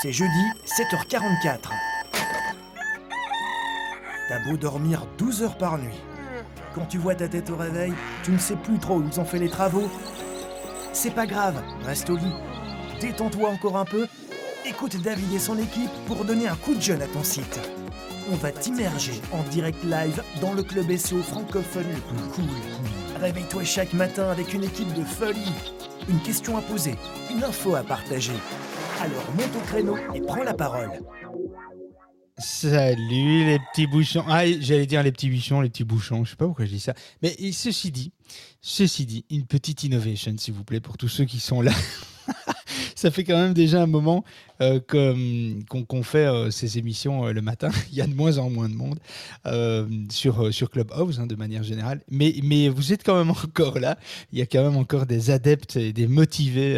C'est jeudi, 7h44. T'as beau dormir 12 heures par nuit. Quand tu vois ta tête au réveil, tu ne sais plus trop où ils ont fait les travaux. C'est pas grave, reste au lit. Détends-toi encore un peu. Écoute David et son équipe pour donner un coup de jeune à ton site. On va t'immerger en direct live dans le club SEO francophone le plus cool. Réveille-toi chaque matin avec une équipe de folie. Une question à poser, une info à partager. Alors monte au créneau et prends la parole. Salut les petits bouchons. Ah, j'allais dire les petits bouchons, les petits bouchons. Je sais pas pourquoi je dis ça. Mais ceci dit, ceci dit, une petite innovation, s'il vous plaît, pour tous ceux qui sont là. ça fait quand même déjà un moment euh, qu'on fait euh, ces émissions euh, le matin. Il y a de moins en moins de monde sur, sur Clubhouse, hein, de manière générale. Mais, mais vous êtes quand même encore là. Il y a quand même encore des adeptes et des motivés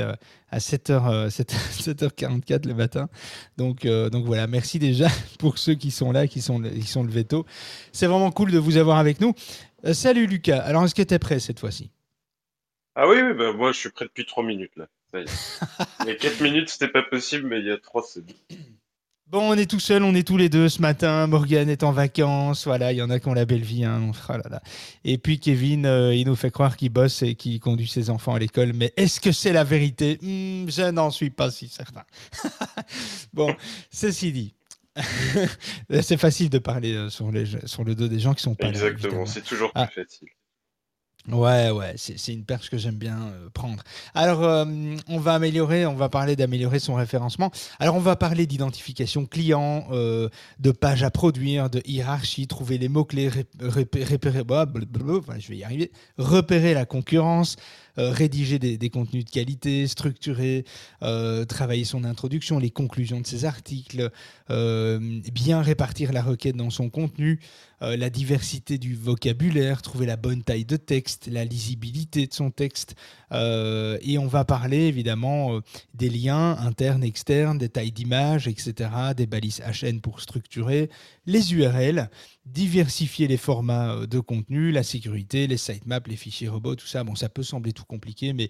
à 7h, 7, 44 le matin. Donc, donc voilà, merci déjà pour ceux qui sont là, qui sont, qui sont levés tôt. C'est vraiment cool de vous avoir avec nous. salut Lucas. Alors, est-ce que tu es prêt cette fois-ci? Ah oui, oui bah, moi je suis prêt depuis 3 minutes là. Il y a 4 minutes, c'était pas possible, mais il y a 3, c'est bon. On est tout seul, on est tous les deux ce matin. Morgan est en vacances. Voilà, il y en a qui ont la belle vie. Hein. Oh là là. Et puis Kevin, euh, il nous fait croire qu'il bosse et qu'il conduit ses enfants à l'école. Mais est-ce que c'est la vérité? Hmm, Je n'en suis pas si certain. bon, ceci dit. c'est facile de parler euh, sur, les, sur le dos des gens qui sont pas Exactement, c'est toujours plus ah. facile. Ouais, ouais, c'est une perche que j'aime bien euh, prendre. Alors, euh, on va améliorer, on va parler d'améliorer son référencement. Alors, on va parler d'identification client, euh, de page à produire, de hiérarchie, trouver les mots-clés, bah, je vais y arriver, repérer la concurrence, euh, rédiger des, contenus de qualité, structurer, euh, travailler son introduction, les conclusions de ses articles, euh, bien répartir la requête dans son contenu, la diversité du vocabulaire, trouver la bonne taille de texte, la lisibilité de son texte. et on va parler évidemment des liens internes, externes, des tailles d'image, etc., des balises HN pour structurer, les URL, diversifier les formats de contenu, la sécurité, les sitemaps, les fichiers robots, tout ça. Bon, ça peut sembler tout compliqué, mais,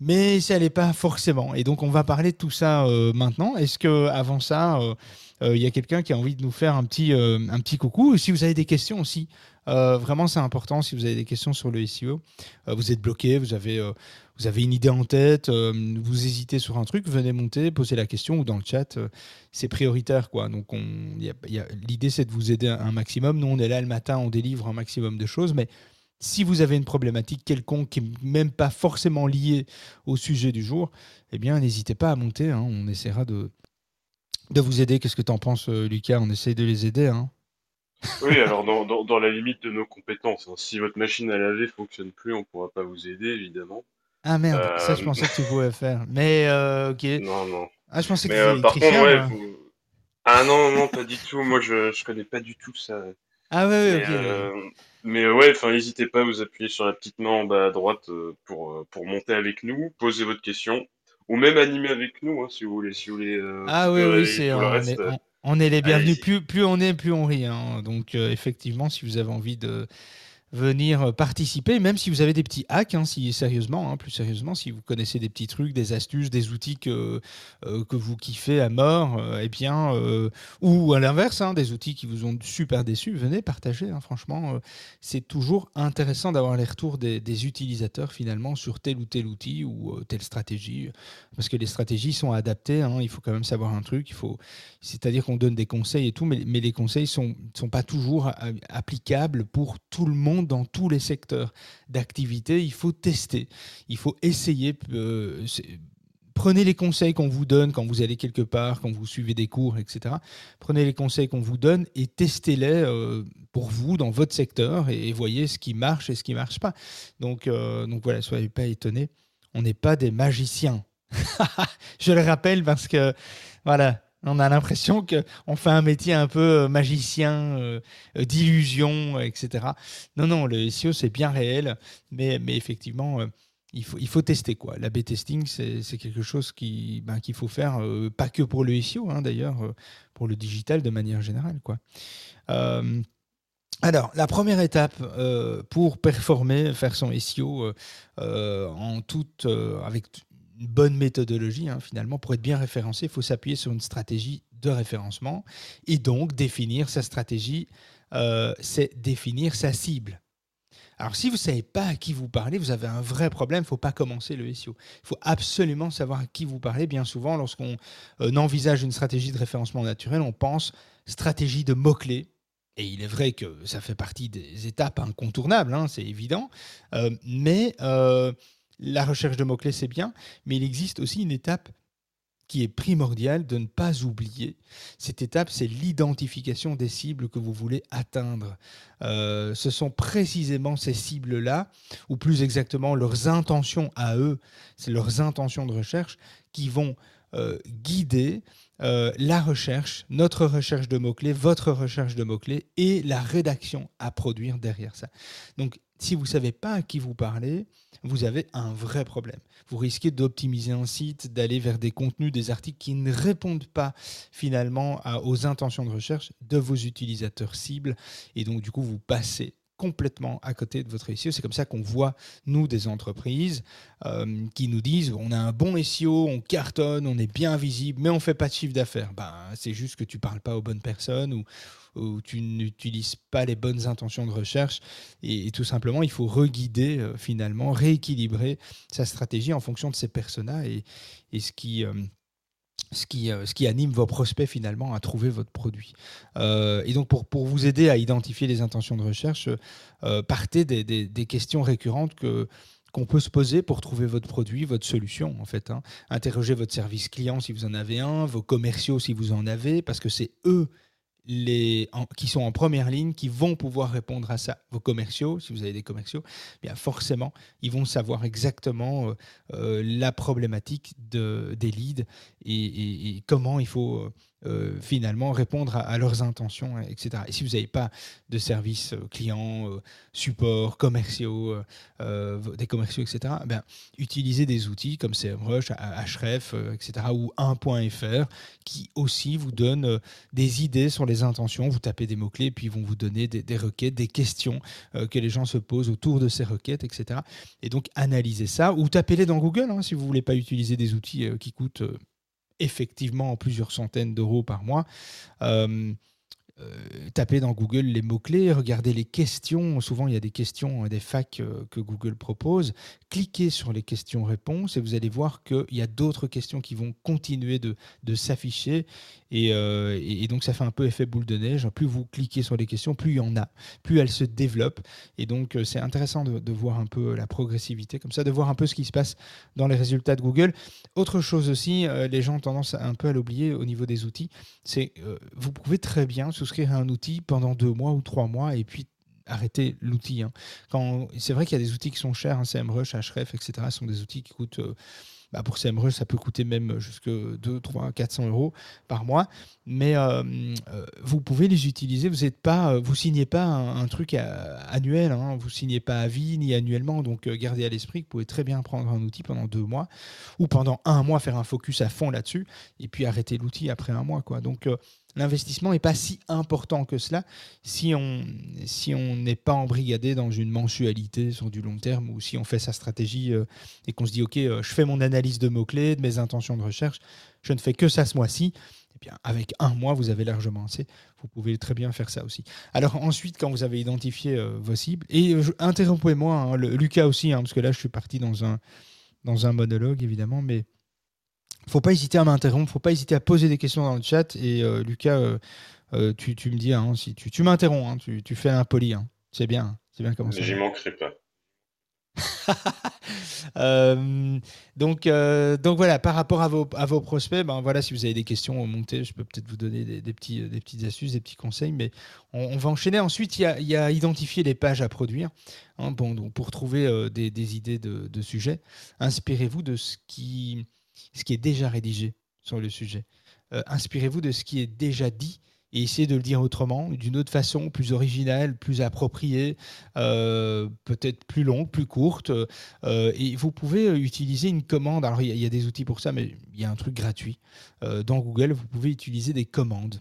mais ça n'est pas forcément. Et donc, on va parler de tout ça euh, maintenant. Est-ce que avant ça, euh, il y a quelqu'un qui a envie de nous faire un petit, un petit coucou? Si vous avez des questions aussi, vraiment, c'est important. Si vous avez des questions sur le SEO, vous êtes bloqué, vous avez vous avez une idée en tête, euh, vous hésitez sur un truc, venez monter, posez la question ou dans le chat, euh, c'est prioritaire. quoi. Donc l'idée c'est de vous aider un maximum. Nous on est là le matin, on délivre un maximum de choses, mais si vous avez une problématique quelconque qui n'est même pas forcément liée au sujet du jour, eh bien n'hésitez pas à monter, hein. on essaiera de, de vous aider. Qu'est-ce que tu en penses euh, Lucas? On essaie de les aider. Hein. oui, alors dans, dans, la limite de nos compétences. Hein. Si votre machine à laver fonctionne plus, on ne pourra pas vous aider, évidemment. Ah merde, ça je euh, pensais que tu pouvais faire. Mais euh, ok. Non, non. Ah, je pensais que tu euh, Par contre, ouais, Ah non, non, pas du tout. Moi, je, je connais pas du tout ça. Ah ouais, ok. Mais ouais, enfin, n'hésitez pas à vous appuyer sur la petite main en bas à droite pour, pour monter avec nous, poser votre question, ou même animer avec nous, hein, si vous voulez. Si vous voulez ah oui, oui, c'est. On, on, est les bienvenus. Plus, plus on est, plus on rit. Hein. Donc, effectivement, si vous avez envie de venir euh, participer, même si vous avez des petits hacks, hein, si sérieusement, hein, plus sérieusement, si vous connaissez des petits trucs, des astuces, des outils que, euh, que vous kiffez à mort, euh, eh bien, ou à l'inverse, hein, des outils qui vous ont super déçu, venez partager. franchement, c'est toujours intéressant d'avoir les retours des, des, utilisateurs finalement sur tel ou tel outil ou telle stratégie, parce que les stratégies sont adaptées. il faut quand même savoir un truc. Il faut, c'est-à-dire qu'on donne des conseils et tout, mais, mais les conseils sont sont pas toujours applicables pour tout le monde dans tous les secteurs d'activité, il faut tester, il faut essayer. Euh, prenez les conseils qu'on vous donne quand vous allez quelque part, quand vous suivez des cours, etc. Prenez les conseils qu'on vous donne et testez-les euh, pour vous dans votre secteur et, voyez ce qui marche et ce qui ne marche pas. Donc, euh, donc voilà, soyez pas étonnés. On n'est pas des magiciens. Je le rappelle parce que voilà, on a l'impression qu'on fait un métier un peu euh, magicien, euh, euh, d'illusion, etc. Non, non, le SEO, c'est bien réel, mais, effectivement, il, faut, tester. Quoi. La B-testing, c'est quelque chose ben, qu'il faut faire, pas que pour le SEO, hein, d'ailleurs, pour le digital de manière générale. Quoi. alors, la première étape pour performer, faire son SEO en toute, avec bonne méthodologie, hein, finalement, pour être bien référencé, il faut s'appuyer sur une stratégie de référencement. Et donc, définir sa stratégie, euh, c'est définir sa cible. Alors, si vous ne savez pas à qui vous parlez, vous avez un vrai problème. Il ne faut pas commencer le SEO. Il faut absolument savoir à qui vous parlez. Bien souvent, lorsqu'on euh, envisage une stratégie de référencement naturel, on pense stratégie de mots-clés. Et il est vrai que ça fait partie des étapes incontournables, hein, c'est évident. Euh, mais la recherche de mots-clés, c'est bien, mais il existe aussi une étape qui est primordiale de ne pas oublier. Cette étape, c'est l'identification des cibles que vous voulez atteindre. Euh, ce sont précisément ces cibles-là, ou plus exactement leurs intentions à eux, c'est leurs intentions de recherche qui vont euh, guider euh, la recherche, notre recherche de mots-clés, votre recherche de mots-clés et la rédaction à produire derrière ça. Donc, si vous ne savez pas à qui vous parlez, vous avez un vrai problème. Vous risquez d'optimiser un site, d'aller vers des contenus, des articles qui ne répondent pas finalement aux intentions de recherche de vos utilisateurs cibles. Et donc, du coup, vous passez complètement à côté de votre SEO. C'est comme ça qu'on voit, nous, des entreprises euh, qui nous disent on a un bon SEO, on cartonne, on est bien visible, mais on ne fait pas de chiffre d'affaires. Ben, c'est juste que tu ne parles pas aux bonnes personnes ou, tu n'utilises pas les bonnes intentions de recherche. Et, tout simplement, il faut reguider, euh, finalement, rééquilibrer sa stratégie en fonction de ces personas et, et ce qui... Euh, ce qui, euh, ce qui, anime vos prospects finalement à trouver votre produit. et donc pour, pour, vous aider à identifier les intentions de recherche, partez des, des, questions récurrentes que, qu'on peut se poser pour trouver votre produit, votre solution en fait. Hein. Interrogez votre service client si vous en avez un, vos commerciaux si vous en avez, parce que c'est eux les, qui sont en première ligne, qui vont pouvoir répondre à ça. Vos commerciaux, si vous avez des commerciaux, bien forcément, ils vont savoir exactement euh, euh, la problématique de, des leads et, et, comment il faut euh, euh, finalement répondre à, leurs intentions, etc. Et si vous n'avez pas de services euh, clients, euh, supports, commerciaux, des commerciaux, etc., ben, utilisez des outils comme CMrush, Href, etc., ou 1.fr qui aussi vous donnent des idées sur les intentions. Vous tapez des mots-clés, puis ils vont vous donner des, requêtes, des questions que les gens se posent autour de ces requêtes, etc. Et donc, analysez ça, ou tapez-les dans Google hein, si vous ne voulez pas utiliser des outils qui coûtent effectivement plusieurs centaines d'euros par mois. Euh, euh, tapez dans Google les mots-clés, regardez les questions. Souvent, il y a des questions, des facs euh, que Google propose. Cliquez sur les questions-réponses et vous allez voir qu'il y a d'autres questions qui vont continuer de, s'afficher. Euh, et, donc, ça fait un peu effet boule de neige. Plus vous cliquez sur les questions, plus il y en a, plus elles se développent. Et donc, c'est intéressant de, voir un peu la progressivité, comme ça, de voir un peu ce qui se passe dans les résultats de Google. Autre chose aussi, les gens ont tendance un peu à l'oublier au niveau des outils, c'est vous pouvez très bien souscrire à un outil pendant deux mois ou trois mois et puis arrêter l'outil. Hein. C'est vrai qu'il y a des outils qui sont chers, hein, CMrush, Href, etc. Sont des outils qui coûtent... Euh, bah pour CMrush, ça peut coûter même jusque 2, 3, 400 euros par mois. Mais euh, euh, vous pouvez les utiliser. Vous ne pas, vous signez pas un, truc annuel. Hein. vous signez pas à vie ni annuellement. Donc gardez à l'esprit que vous pouvez très bien prendre un outil pendant deux mois ou pendant un mois faire un focus à fond là-dessus et puis arrêter l'outil après un mois. Quoi. Donc l'investissement n'est pas si important que cela si on si on n'est pas embrigadé dans une mensualité sur du long terme ou si on fait sa stratégie euh, et qu'on se dit ok euh, je fais mon analyse de mots clés de mes intentions de recherche je ne fais que ça ce mois-ci eh bien, avec un mois, vous avez largement assez. Vous pouvez très bien faire ça aussi. Alors ensuite, quand vous avez identifié euh, vos cibles, et interrompez-moi, hein, Lucas aussi, hein, parce que là, je suis parti dans un, dans un monologue, évidemment, mais faut pas hésiter à m'interrompre, faut pas hésiter à poser des questions dans le chat. Et euh, Lucas, euh, euh, tu, tu, me dis, hein, si tu, tu m'interromps, hein, tu, tu, fais un poli. Hein. C'est bien, c'est bien comme ça. J'y manquerai pas. donc, donc voilà, par rapport à vos, à vos prospects, ben voilà, si vous avez des questions montées, je peux peut-être vous donner des, des, petits, des petites astuces, des petits conseils, mais on, va enchaîner. Ensuite, il y a, y a, identifier les pages à produire. bon, donc pour trouver des, des, idées de, de sujets, inspirez-vous de ce qui ce qui est déjà rédigé sur le sujet. Euh, inspirez-vous de ce qui est déjà dit et essayez de le dire autrement, d'une autre façon, plus originale, plus appropriée, euh, peut-être plus longue, plus courte. Euh, et vous pouvez utiliser une commande. Alors, il y, a des outils pour ça, mais il y a un truc gratuit. dans Google, vous pouvez utiliser des commandes.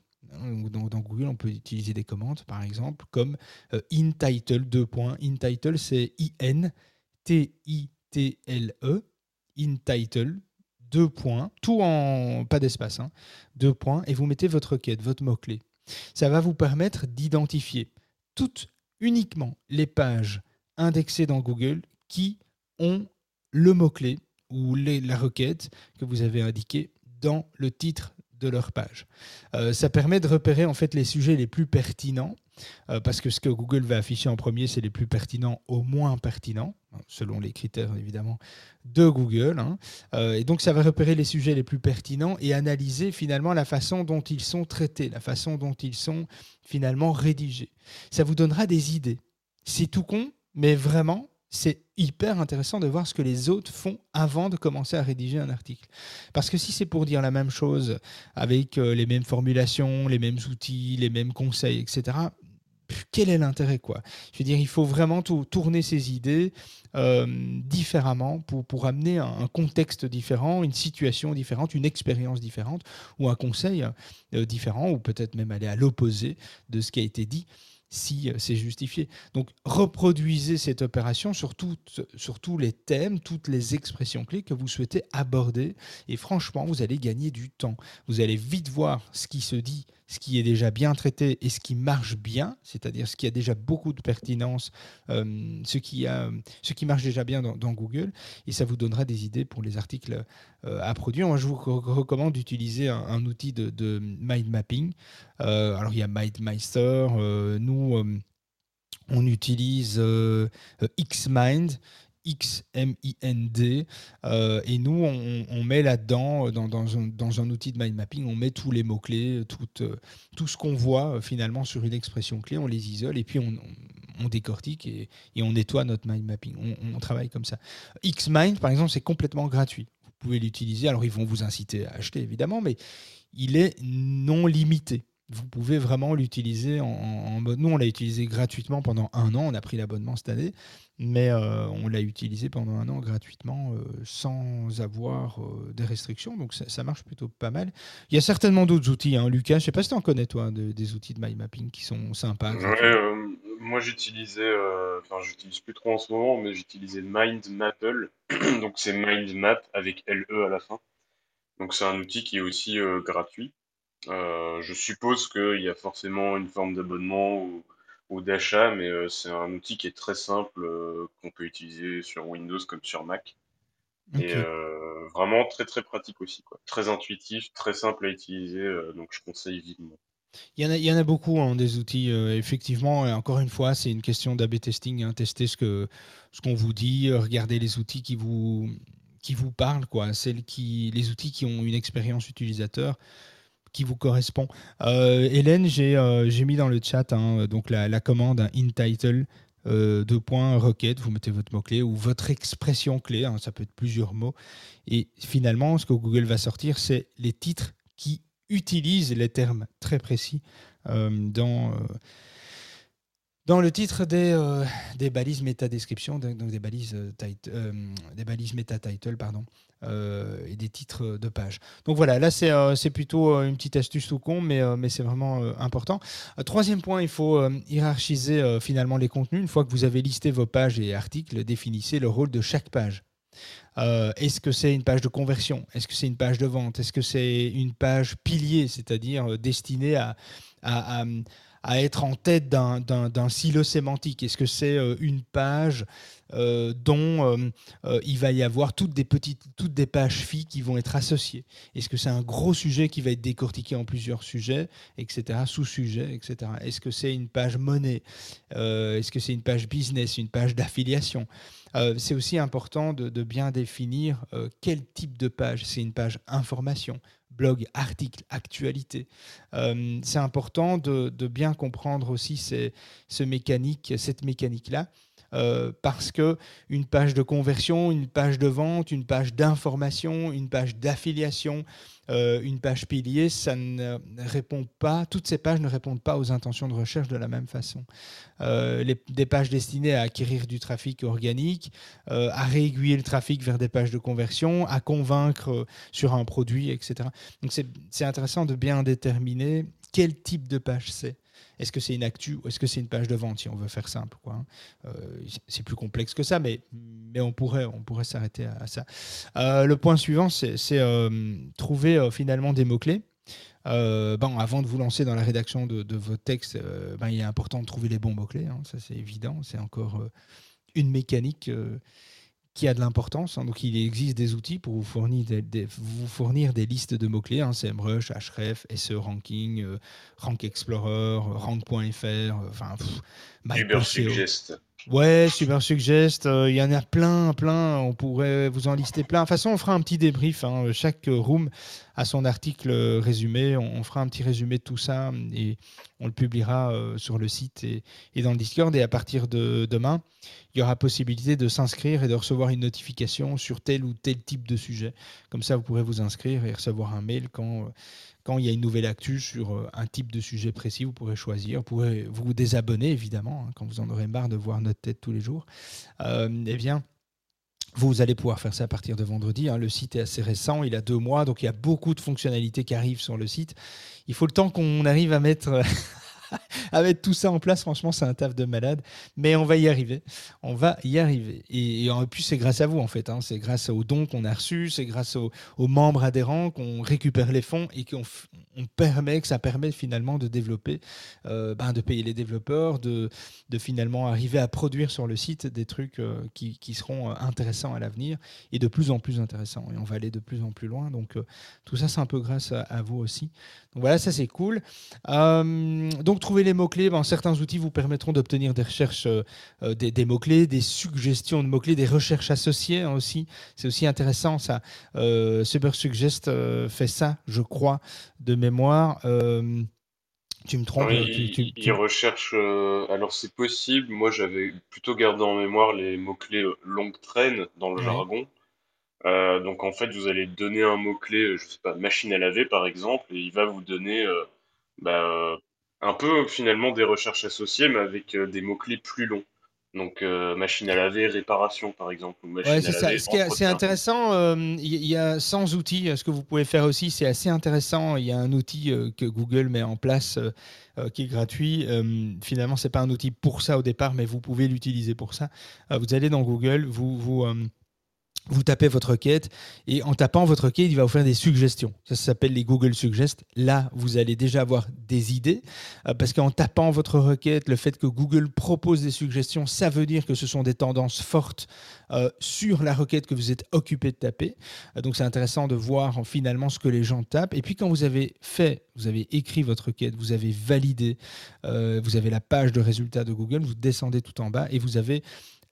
Dans, dans, Google, on peut utiliser des commandes, par exemple, comme InTitle, deux points. InTitle, c'est I-N-T-I-T-L-E, InTitle, deux points, tout en pas d'espace, hein, deux points, et vous mettez votre requête, votre mot-clé. Ça va vous permettre d'identifier toutes uniquement les pages indexées dans Google qui ont le mot-clé ou la requête que vous avez indiqué dans le titre de leur page. Euh, ça permet de repérer en fait les sujets les plus pertinents, euh, parce que ce que Google va afficher en premier, c'est les plus pertinents au moins pertinents, hein, selon les critères évidemment de Google. Hein. Euh, et donc ça va repérer les sujets les plus pertinents et analyser finalement la façon dont ils sont traités, la façon dont ils sont finalement rédigés. Ça vous donnera des idées. C'est tout con, mais vraiment, c'est hyper intéressant de voir ce que les autres font avant de commencer à rédiger un article. Parce que si c'est pour dire la même chose avec euh, les mêmes formulations, les mêmes outils, les mêmes conseils, etc., quel est l'intérêt quoi? Je veux dire, il faut vraiment tourner ses idées euh, différemment pour, pour amener un, contexte différent, une situation différente, une expérience différente ou un conseil euh, différent ou peut-être même aller à l'opposé de ce qui a été dit si euh, c'est justifié. Donc reproduisez cette opération sur, sur tous les thèmes, toutes les expressions clés que vous souhaitez aborder. Et franchement, vous allez gagner du temps. Vous allez vite voir ce qui se dit ce qui est déjà bien traité et ce qui marche bien, c'est-à-dire ce qui a déjà beaucoup de pertinence, euh, ce, qui a, ce qui marche déjà bien dans, Google, et ça vous donnera des idées pour les articles euh, à produire. Moi, je vous recommande d'utiliser un, outil de, de, mind mapping. Euh, alors, il y a MindMeister. nous, on utilise Xmind. X-M-I-N-D. Euh, et nous, on, met là-dedans, dans, dans, un, outil de mind mapping, on met tous les mots-clés, tout, euh, tout ce qu'on voit euh, finalement sur une expression clé, on les isole et puis on, on décortique et, et, on nettoie notre mind mapping. On, travaille comme ça. Xmind, par exemple, c'est complètement gratuit. Vous pouvez l'utiliser. Alors, ils vont vous inciter à acheter, évidemment, mais il est non limité vous pouvez vraiment l'utiliser en, mode. Nous, on l'a utilisé gratuitement pendant un an. On a pris l'abonnement cette année, mais euh, on l'a utilisé pendant un an gratuitement euh, sans avoir euh, des restrictions. Donc ça, marche plutôt pas mal. Il y a certainement d'autres outils. Hein. Lucas, je sais pas si tu en connais, toi, des outils de mind mapping qui sont sympas. moi, j'utilisais. Enfin, j'utilise plus trop en ce moment, mais j'utilisais Mind Maple. Donc c'est Mind Map avec LE à la fin. Donc c'est un outil qui est aussi gratuit. Euh, je suppose qu'il y a forcément une forme d'abonnement ou, d'achat, mais euh, c'est un outil qui est très simple, euh, qu'on peut utiliser sur Windows comme sur Mac. Et vraiment très très pratique aussi, quoi. Très intuitif, très simple à utiliser, donc je conseille vivement. Il y en a, il y en a beaucoup, hein, des outils, effectivement, et encore une fois, c'est une question d'AB testing, hein, tester ce que ce qu'on vous dit, regarder les outils qui vous, qui vous parlent, quoi, celles qui, les outils qui ont une expérience utilisateur qui vous correspond. Euh, Hélène, euh, j'ai mis dans le chat hein, donc la, commande InTitle. Euh, deux points requête, vous mettez votre mot-clé ou votre expression clé, hein, ça peut être plusieurs mots. Et finalement, ce que Google va sortir, c'est les titres qui utilisent les termes très précis dans, dans le titre des, euh, balises méta-description, donc des balises, euh, euh, pardon, et des titres de page. Donc voilà, là c'est plutôt une petite astuce tout con, mais, c'est vraiment important. troisième point, il faut hiérarchiser finalement les contenus. Une fois que vous avez listé vos pages et articles, définissez le rôle de chaque page. Est-ce que c'est une page de conversion? Est-ce que c'est une page de vente? Est-ce que c'est une page pilier, c'est-à-dire destinée à être en tête d'un silo sémantique Est-ce que c'est euh, une page euh, dont euh, il va y avoir toutes des petites, toutes des pages filles qui vont être associées? Est-ce que c'est un gros sujet qui va être décortiqué en plusieurs sujets, etc., sous-sujets, etc. Est-ce que c'est une page monnaie? Est-ce que c'est une page business, une page d'affiliation? C'est aussi important de bien définir quel type de page? C'est une page information, blog, article, actualité. Euh, c'est important de, bien comprendre aussi cette mécanique-là. Euh, parce que une page de conversion, une page de vente, une page d'information, une page d'affiliation, euh, une page pilier, ça ne répond pas, toutes ces pages ne répondent pas aux intentions de recherche de la même façon. Euh, les, des pages destinées à acquérir du trafic organique, à réaiguiller le trafic vers des pages de conversion, à convaincre sur un produit, etc. Donc c'est intéressant de bien déterminer quel type de page c'est. Est-ce que c'est une actu ou est-ce que c'est une page de vente si on veut faire simple quoi. Hein. Euh, c'est plus complexe que ça, mais, mais on pourrait, on pourrait s'arrêter à, ça. Euh, le point suivant, c'est trouver finalement des mots-clés. avant de vous lancer dans la rédaction de, de vos textes, ben, il est important de trouver les bons mots-clés. Hein. ça, c'est évident. C'est encore une mécanique qui a de l'importance. Hein. Donc, il existe des outils pour vous fournir des, vous fournir des listes de mots-clés, hein, SEMrush, Href, SE Ranking, euh, Rank Explorer, Rank.fr, euh, enfin, Suggest. Ouais, Super Suggest, euh, il y en a plein, plein, on pourrait vous en lister plein. De toute façon, on fera un petit débrief. Hein. Chaque room a son article résumé. On, fera un petit résumé de tout ça et on le publiera sur le site et, dans le Discord. Et à partir de demain, il y aura possibilité de s'inscrire et de recevoir une notification sur tel ou tel type de sujet. Comme ça, vous pourrez vous inscrire et recevoir un mail quand, quand il y a une nouvelle actu sur euh, un type de sujet précis. Vous pourrez choisir. Vous pourrez vous désabonner, évidemment, hein, quand vous en aurez marre de voir notre tête tous les jours. Euh, eh bien, vous allez pouvoir faire ça à partir de vendredi. Hein. Le site est assez récent, il a deux mois, donc il y a beaucoup de fonctionnalités qui arrivent sur le site. Il faut le temps qu'on arrive à mettre Avec tout ça en place, franchement, c'est un taf de malade. Mais on va y arriver. On va y arriver. Et, en plus, c'est grâce à vous, en fait. Hein. C'est grâce aux dons qu'on a reçus, c'est grâce aux, membres adhérents qu'on récupère les fonds et qu'on on permet, que ça permet finalement de développer, euh, ben, de payer les développeurs, de, de, finalement arriver à produire sur le site des trucs euh, qui, qui, seront euh, intéressants à l'avenir et de plus en plus intéressants. Et on va aller de plus en plus loin. Donc, tout ça, c'est un peu grâce à, vous aussi. Donc voilà, ça c'est cool. donc trouver les mots-clés. Ben, certains outils vous permettront d'obtenir des recherches, euh, des, mots-clés, des suggestions de mots-clés, des recherches associées hein, aussi. C'est aussi intéressant ça. Euh, Suggest fait ça, je crois, de mémoire. tu me trompes Il, recherche. alors c'est possible. Moi j'avais plutôt gardé en mémoire les mots-clés longue traîne dans le jargon. donc en fait, vous allez donner un mot-clé, je sais pas, machine à laver par exemple, et il va vous donner bah, un peu finalement des recherches associées, mais avec euh, des mots-clés plus longs. Donc euh, machine à laver, réparation par exemple. ouais, c'est ça. C'est intéressant. Euh, il y a 100 outils. Ce que vous pouvez faire aussi, c'est assez intéressant. Il y a un outil que Google met en place qui est gratuit. finalement, c'est pas un outil pour ça au départ, mais vous pouvez l'utiliser pour ça. vous allez dans Google, vous vous vous tapez votre requête et en tapant votre requête, il va vous faire des suggestions. Ça, s'appelle les Google Suggest. Là, vous allez déjà avoir des idées euh, parce qu'en tapant votre requête, le fait que Google propose des suggestions, ça veut dire que ce sont des tendances fortes euh, sur la requête que vous êtes occupé de taper. Euh, donc, c'est intéressant de voir finalement ce que les gens tapent. Et puis, quand vous avez fait, vous avez écrit votre requête, vous avez validé, vous avez la page de résultats de Google, vous descendez tout en bas et vous avez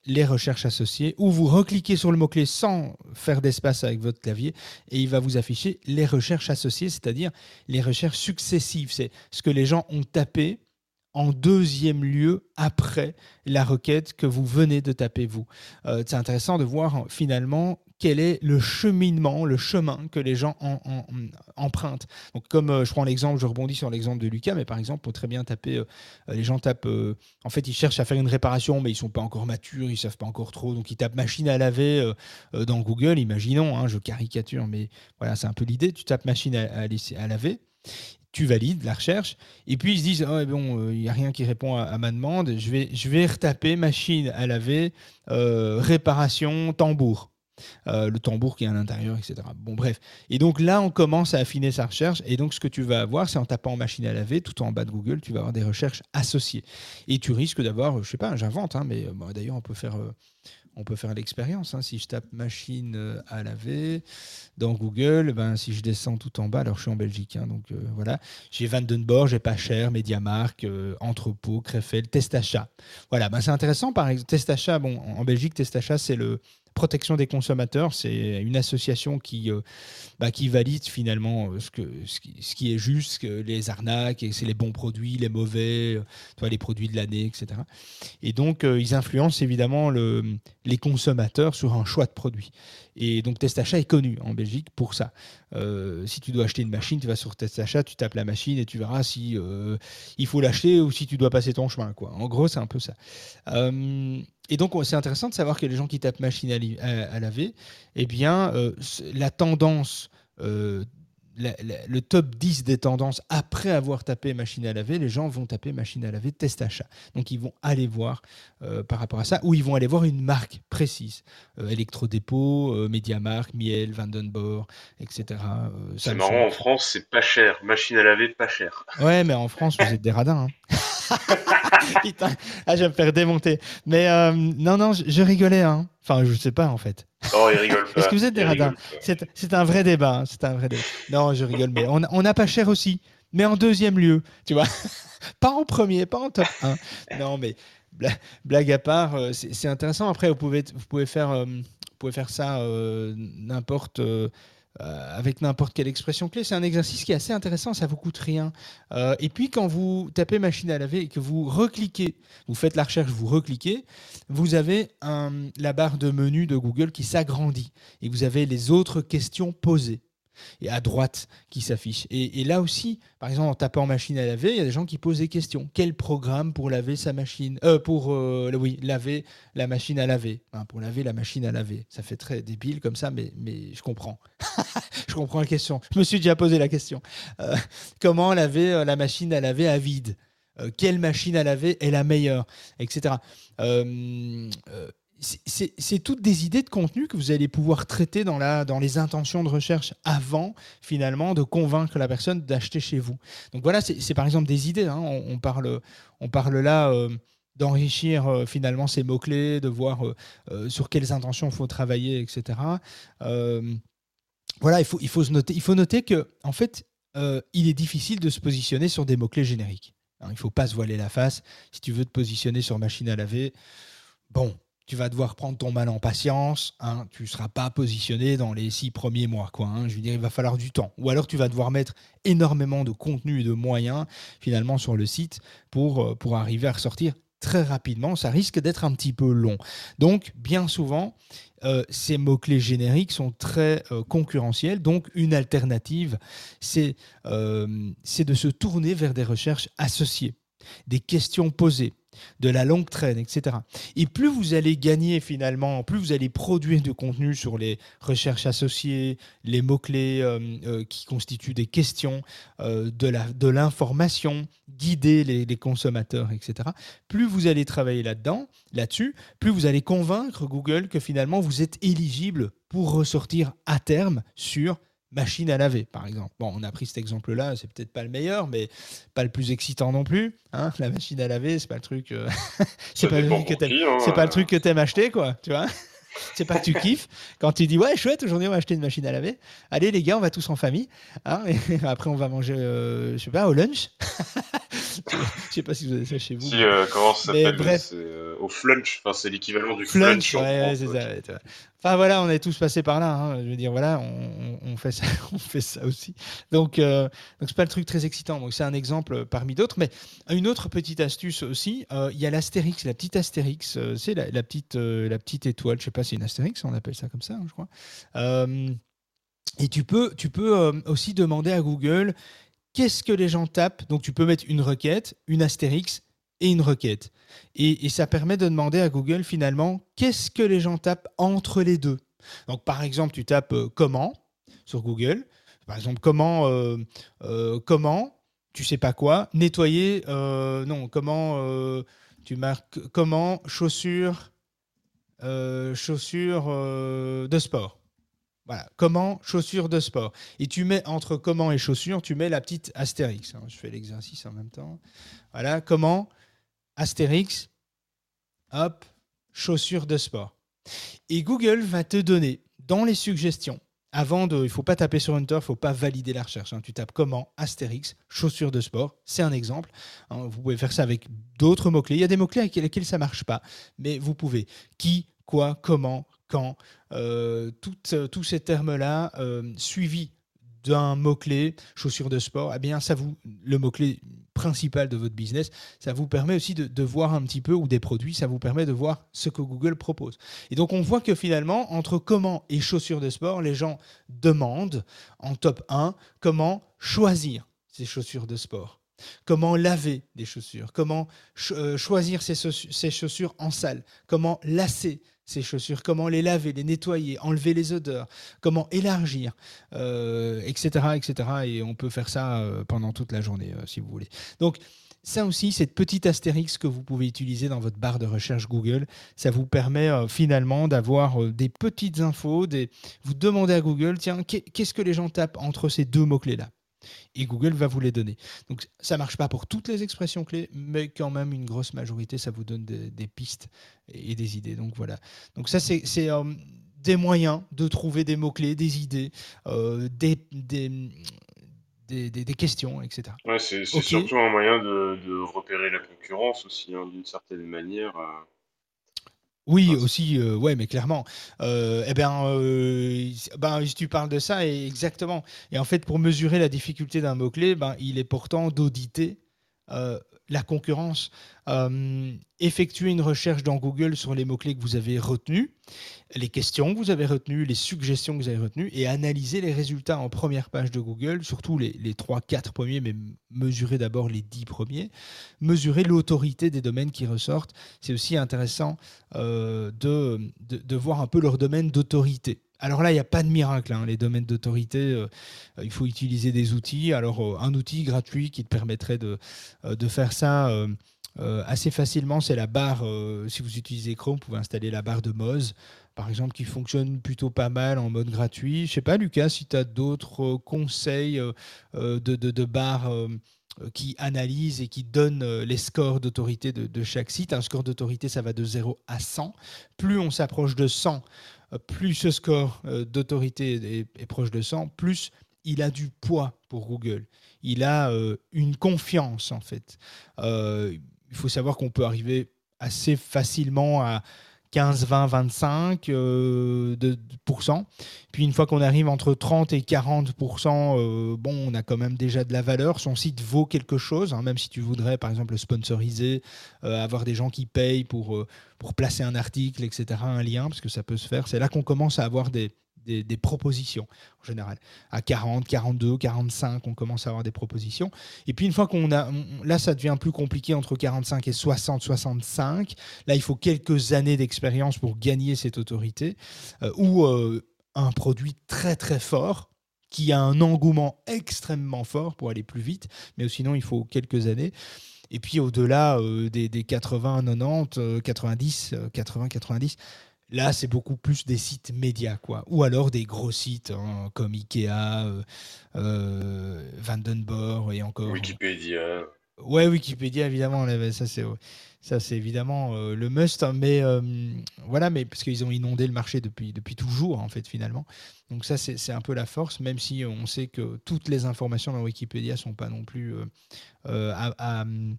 les recherches associées, ou vous recliquez sur le mot-clé sans faire d'espace avec votre clavier, et il va vous afficher les recherches associées, c'est-à-dire les recherches successives. C'est ce que les gens ont tapé en deuxième lieu après la requête que vous venez de taper vous. Euh, c'est intéressant de voir finalement quel est le cheminement, le chemin que les gens empruntent. Donc, comme euh, je prends l'exemple, je rebondis sur l'exemple de Lucas, mais par exemple, pour très bien taper, euh, les gens tapent, euh, en fait, ils cherchent à faire une réparation, mais ils sont pas encore matures, ils savent pas encore trop, donc ils tapent machine à laver dans Google, imaginons, hein, je caricature, mais voilà, c'est un peu l'idée, tu tapes machine à, à, laver, tu valides la recherche, et puis ils se disent, oh, bon, il n'y a rien qui répond à, ma demande, je vais, je vais retaper machine à laver, réparation, tambour. Euh, le tambour qui est à l'intérieur, etc. Bon, bref. Et donc là, on commence à affiner sa recherche. Et donc, ce que tu vas avoir, c'est en tapant machine à laver, tout en bas de Google, tu vas avoir des recherches associées. Et tu risques d'avoir, je sais pas, j'invente, hein, mais euh, d'ailleurs, on peut faire. Euh, on peut faire l'expérience. Hein. Si je tape machine à laver dans Google, ben, si je descends tout en bas, alors je suis en Belgique, hein, donc voilà, j'ai Vandenborg, j'ai pas cher, Mediamark, Entrepôt, Krefeld, Testachat. Voilà, ben, c'est intéressant. Par exemple, Testachat, bon, en Belgique, Testachat, c'est le, protection des consommateurs, c'est une association qui, euh, bah, valide finalement euh, ce, qui, est juste, les arnaques, c'est les bons produits, les mauvais, euh, toi, les produits de l'année, etc. Et donc, ils influencent évidemment le, les consommateurs sur un choix de produits. Et donc, Testachat est connu en Belgique pour ça. si tu dois acheter une machine, tu vas sur Testachat, tu tapes la machine et tu verras si il faut l'acheter ou si tu dois passer ton chemin. En gros, c'est un peu ça. Et donc, c'est intéressant de savoir que les gens qui tapent machine à, laver, eh bien, euh, la tendance euh, le top 10 des tendances après avoir tapé machine à laver, les gens vont taper machine à laver test achat. Donc ils vont aller voir euh, par rapport à ça, ou ils vont aller voir une marque précise. Electrodépôt, Mediamark, Miel, Vandenborg, etc. c'est marrant, en France, c'est pas cher. Machine à laver, pas cher. Ouais, mais en France, vous êtes des radins. Hein. Putain, ah, je vais me faire démonter. Mais non, non, je, rigolais. Hein. Enfin, je sais pas en fait. Oh, il rigole pas. Est-ce que vous êtes des radins C'est un vrai débat. Hein, c'est un vrai débat. Non, je rigole, mais on n'a pas cher aussi. Mais en deuxième lieu, tu vois. pas en premier, pas en top 1. Non, mais blague à part, euh, c'est intéressant. Après, vous pouvez, vous pouvez, faire, euh, vous pouvez faire ça euh, n'importe euh, avec n'importe quelle expression clé. C'est un exercice qui est assez intéressant, ça vous coûte rien. Euh, et puis quand vous tapez machine à laver et que vous recliquez, vous faites la recherche, vous recliquez, vous avez la barre de menu de Google qui s'agrandit et vous avez les autres questions posées et à droite qui s'affiche. Et, là aussi, par exemple, en tapant machine à laver, il y a des gens qui posent des questions. Quel programme pour laver sa machine? Euh, Pour, euh, oui, laver la machine à laver. pour laver la machine à laver. Ça fait très débile comme ça, mais, mais je comprends. je comprends la question. Je me suis déjà posé la question. Euh, comment laver la machine à laver à vide? Quelle machine à laver est la meilleure? Etc c'est toutes des idées de contenu que vous allez pouvoir traiter dans, la, dans les intentions de recherche avant, finalement, de convaincre la personne d'acheter chez vous. Donc voilà, c'est par exemple des idées. Hein. On, parle, on parle là euh, d'enrichir euh, finalement ces mots-clés, de voir euh, sur quelles intentions il faut travailler, etc. voilà, il faut, il, faut noter, il faut noter que, en fait, il est difficile de se positionner sur des mots-clés génériques. il ne faut pas se voiler la face. Si tu veux te positionner sur machine à laver, bon, tu vas devoir prendre ton mal en patience. Hein, tu ne seras pas positionné dans les six premiers mois. Quoi, hein. je veux dire, il va falloir du temps. Ou alors tu vas devoir mettre énormément de contenu et de moyens finalement sur le site pour, euh, arriver à ressortir très rapidement. Ça risque d'être un petit peu long. Donc, bien souvent, euh, ces mots-clés génériques sont très euh, concurrentiels. Donc, une alternative, c'est de se tourner vers des recherches associées, des questions posées de la longue traîne, etc. Et plus vous allez gagner finalement, plus vous allez produire de contenu sur les recherches associées, les mots-clés euh, euh, qui constituent des questions, euh, de l'information, guider les, les, consommateurs, etc. Plus vous allez travailler là-dedans, là-dessus, plus vous allez convaincre Google que finalement vous êtes éligible pour ressortir à terme sur machine à laver, par exemple. Bon, on a pris cet exemple-là, c'est peut-être pas le meilleur, mais pas le plus excitant non plus. Hein la machine à laver, c'est pas le truc, euh, c'est pas, le truc que c'est pas le truc que t'aimes acheter, quoi. Tu vois c'est pas que tu kiffes. Quand tu dis ouais, chouette, aujourd'hui on va acheter une machine à laver. Allez les gars, on va tous en famille. Hein et après on va manger, euh, je sais pas, au lunch. je sais pas si vous avez ça chez vous. Si, euh, comment ça s'appelle Bref. Euh, au flunch. Enfin, c'est l'équivalent du flunch. flunch ouais, c'est ça. Enfin voilà, on est tous passés par là. Hein. Je veux dire, voilà, on, on, fait ça, on fait ça aussi. Donc, euh, donc c'est pas le truc très excitant. Donc c'est un exemple parmi d'autres. Mais une autre petite astuce aussi, il y a l'astérix, la petite astérix. c'est la, la, petite, la petite étoile. Je sais pas si c'est une astérix, on appelle ça comme ça, hein, je crois. et tu peux, tu peux aussi demander à Google qu'est-ce que les gens tapent? Donc tu peux mettre une requête, une astérix et une requête. Et, ça permet de demander à Google finalement qu'est-ce que les gens tapent entre les deux? Donc par exemple, tu tapes euh, comment sur Google. Par exemple, comment, euh, euh, comment, tu sais pas quoi, nettoyer, non, comment, tu marques comment chaussures, chaussures de sport. Voilà, comment chaussures de sport. Et tu mets entre comment et chaussures, tu mets la petite astérix. Hein. Je fais l'exercice en même temps. Voilà, comment astérix, hop, chaussures de sport. Et Google va te donner dans les suggestions, avant de, il faut pas taper sur Enter, il faut pas valider la recherche. Hein. Tu tapes comment astérix, chaussures de sport. C'est un exemple. Hein. vous pouvez faire ça avec d'autres mots-clés. Il y a des mots-clés avec lesquels ça marche pas, mais vous pouvez. Qui, quoi, comment, quand, euh, euh, tous ces termes-là euh, suivis d'un mot-clé, chaussures de sport, eh bien, ça vous, le mot-clé principal de votre business, ça vous permet aussi de, voir un petit peu, ou des produits, ça vous permet de voir ce que Google propose. Et donc, on voit que finalement, entre comment et chaussures de sport, les gens demandent en top 1 comment choisir ces chaussures de sport. Comment laver des chaussures Comment choisir ces, ces, chaussures en salle Comment lasser ces chaussures, comment les laver, les nettoyer, enlever les odeurs, comment élargir, etc., etc. Et on peut faire ça pendant toute la journée, si vous voulez. Donc, ça aussi, cette petite astérix que vous pouvez utiliser dans votre barre de recherche Google, ça vous permet euh, finalement d'avoir euh, des petites infos. Vous demandez à Google, tiens, qu'est-ce que les gens tapent entre ces deux mots-clés-là? Et Google va vous les donner. Donc ça marche pas pour toutes les expressions clés, mais quand même une grosse majorité, ça vous donne des, pistes et des idées. Donc voilà. Donc ça c'est euh, des moyens de trouver des mots-clés, des idées, des, des, questions, etc. Ouais, c'est surtout un moyen de, repérer la concurrence aussi, hein, d'une certaine manière. Euh. Oui, aussi, euh, ouais, mais clairement. Euh, eh bien, ben, tu parles de ça, exactement. Et en fait, pour mesurer la difficulté d'un mot-clé, ben, il est pourtant d'auditer la concurrence, euh, effectuer une recherche dans Google sur les mots-clés que vous avez retenus, les questions que vous avez retenues, les suggestions que vous avez retenues, et analyser les résultats en première page de Google, surtout les, les 3-4 premiers, mais mesurer d'abord les 10 premiers, mesurer l'autorité des domaines qui ressortent. C'est aussi intéressant euh, de voir un peu leur domaine d'autorité. Alors là, il n'y a pas de miracle. Hein. Les domaines d'autorité, euh, il faut utiliser des outils. Alors, euh, un outil gratuit qui te permettrait de, euh, faire ça assez facilement, c'est la barre. si vous utilisez Chrome, vous pouvez installer la barre de Moz, par exemple, qui fonctionne plutôt pas mal en mode gratuit. Je ne sais pas, Lucas, si tu as d'autres conseils de, de, barres qui analysent et qui donnent les scores d'autorité de, de, chaque site. Un score d'autorité, ça va de 0 à 100. Plus on s'approche de 100, plus ce score euh, d'autorité est, proche de 100, plus il a du poids pour Google. Il a euh, une confiance, en fait. Euh, il faut savoir qu'on peut arriver assez facilement à 15, 20, 25 de, Puis une fois qu'on arrive entre 30 et 40% bon, on a quand même déjà de la valeur. Son site vaut quelque chose, hein, même si tu voudrais, par exemple, sponsoriser, avoir des gens qui payent pour pour placer un article, etc., un lien, parce que ça peut se faire. C'est là qu'on commence à avoir des, des, propositions en général. À 40, 42, 45, on commence à avoir des propositions. Et puis une fois qu'on a, là ça devient plus compliqué entre 45 et 60, 65. Là il faut quelques années d'expérience pour gagner cette autorité euh, ou euh, un produit très très fort qui a un engouement extrêmement fort pour aller plus vite, mais sinon il faut quelques années. Et puis au-delà euh, des, 80, 90, 90, 80, 90, là c'est beaucoup plus des sites médias, quoi. Ou alors des gros sites hein, comme Ikea, euh, euh, Vandenborg et encore. Wikipédia. Ouais, Wikipédia évidemment, ça c'est ça c'est évidemment le must, hein, mais voilà, mais parce qu'ils ont inondé le marché depuis depuis toujours en fait finalement. Donc ça c'est un peu la force, même si on sait que toutes les informations dans Wikipédia sont pas non plus euh, à, euh,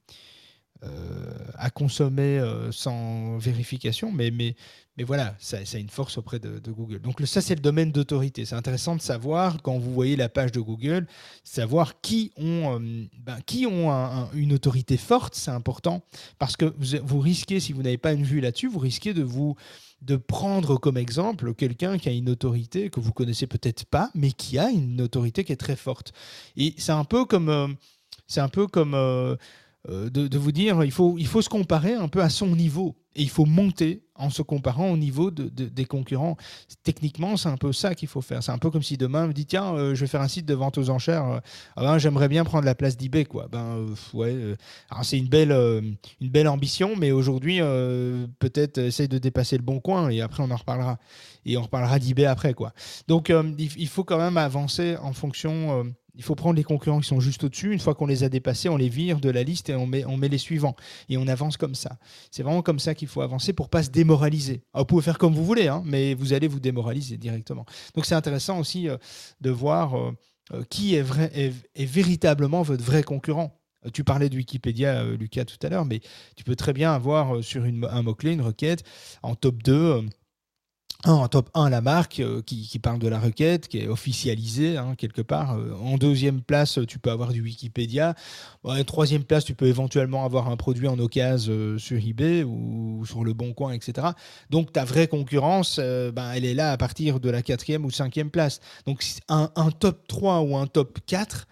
à, consommer euh, sans vérification, mais, mais, mais voilà, ça, a une force auprès de, Google. Donc ça, c'est le domaine d'autorité. C'est intéressant de savoir, quand vous voyez la page de Google, savoir qui ont, ben, qui ont une autorité forte, c'est important, parce que vous, vous risquez, si vous n'avez pas une vue là-dessus, vous risquez de vous de prendre comme exemple quelqu'un qui a une autorité que vous connaissez peut-être pas, mais qui a une autorité qui est très forte. Et c'est un peu comme c'est un peu comme euh, euh, de, vous dire, il faut, il faut se comparer un peu à son niveau. Et il faut monter en se comparant au niveau de, des concurrents. Techniquement, c'est un peu ça qu'il faut faire. C'est un peu comme si demain, on me dit, tiens, euh, je vais faire un site de vente aux enchères. Ah ben, j'aimerais bien prendre la place d'eBay. Ben, ouais, c'est une belle, une belle ambition, mais aujourd'hui, peut-être essaye de dépasser le bon coin et après, on en reparlera. Et on reparlera d'eBay après. Quoi. Donc, il, faut quand même avancer en fonction il faut prendre les concurrents qui sont juste au-dessus. Une fois qu'on les a dépassés, on les vire de la liste et on met, les suivants. Et on avance comme ça. C'est vraiment comme ça qu'il faut avancer pour pas se démoraliser. vous pouvez faire comme vous voulez, hein, mais vous allez vous démoraliser directement. Donc c'est intéressant aussi euh, de voir euh, euh, qui est, véritablement votre vrai concurrent. Tu parlais de Wikipédia, Lucas, tout à l'heure, mais tu peux très bien avoir sur un mot-clé, une requête, en top 2 en top 1 la marque euh, qui, parle de la requête, qui est officialisée hein, quelque part. Euh, en deuxième place, tu peux avoir du Wikipédia. en troisième place, tu peux éventuellement avoir un produit en occasion euh, sur eBay ou sur le Bon Coin, etc. Donc ta vraie concurrence, ben, elle est là à partir de la quatrième ou cinquième place. Donc un, un top 3 ou un top 4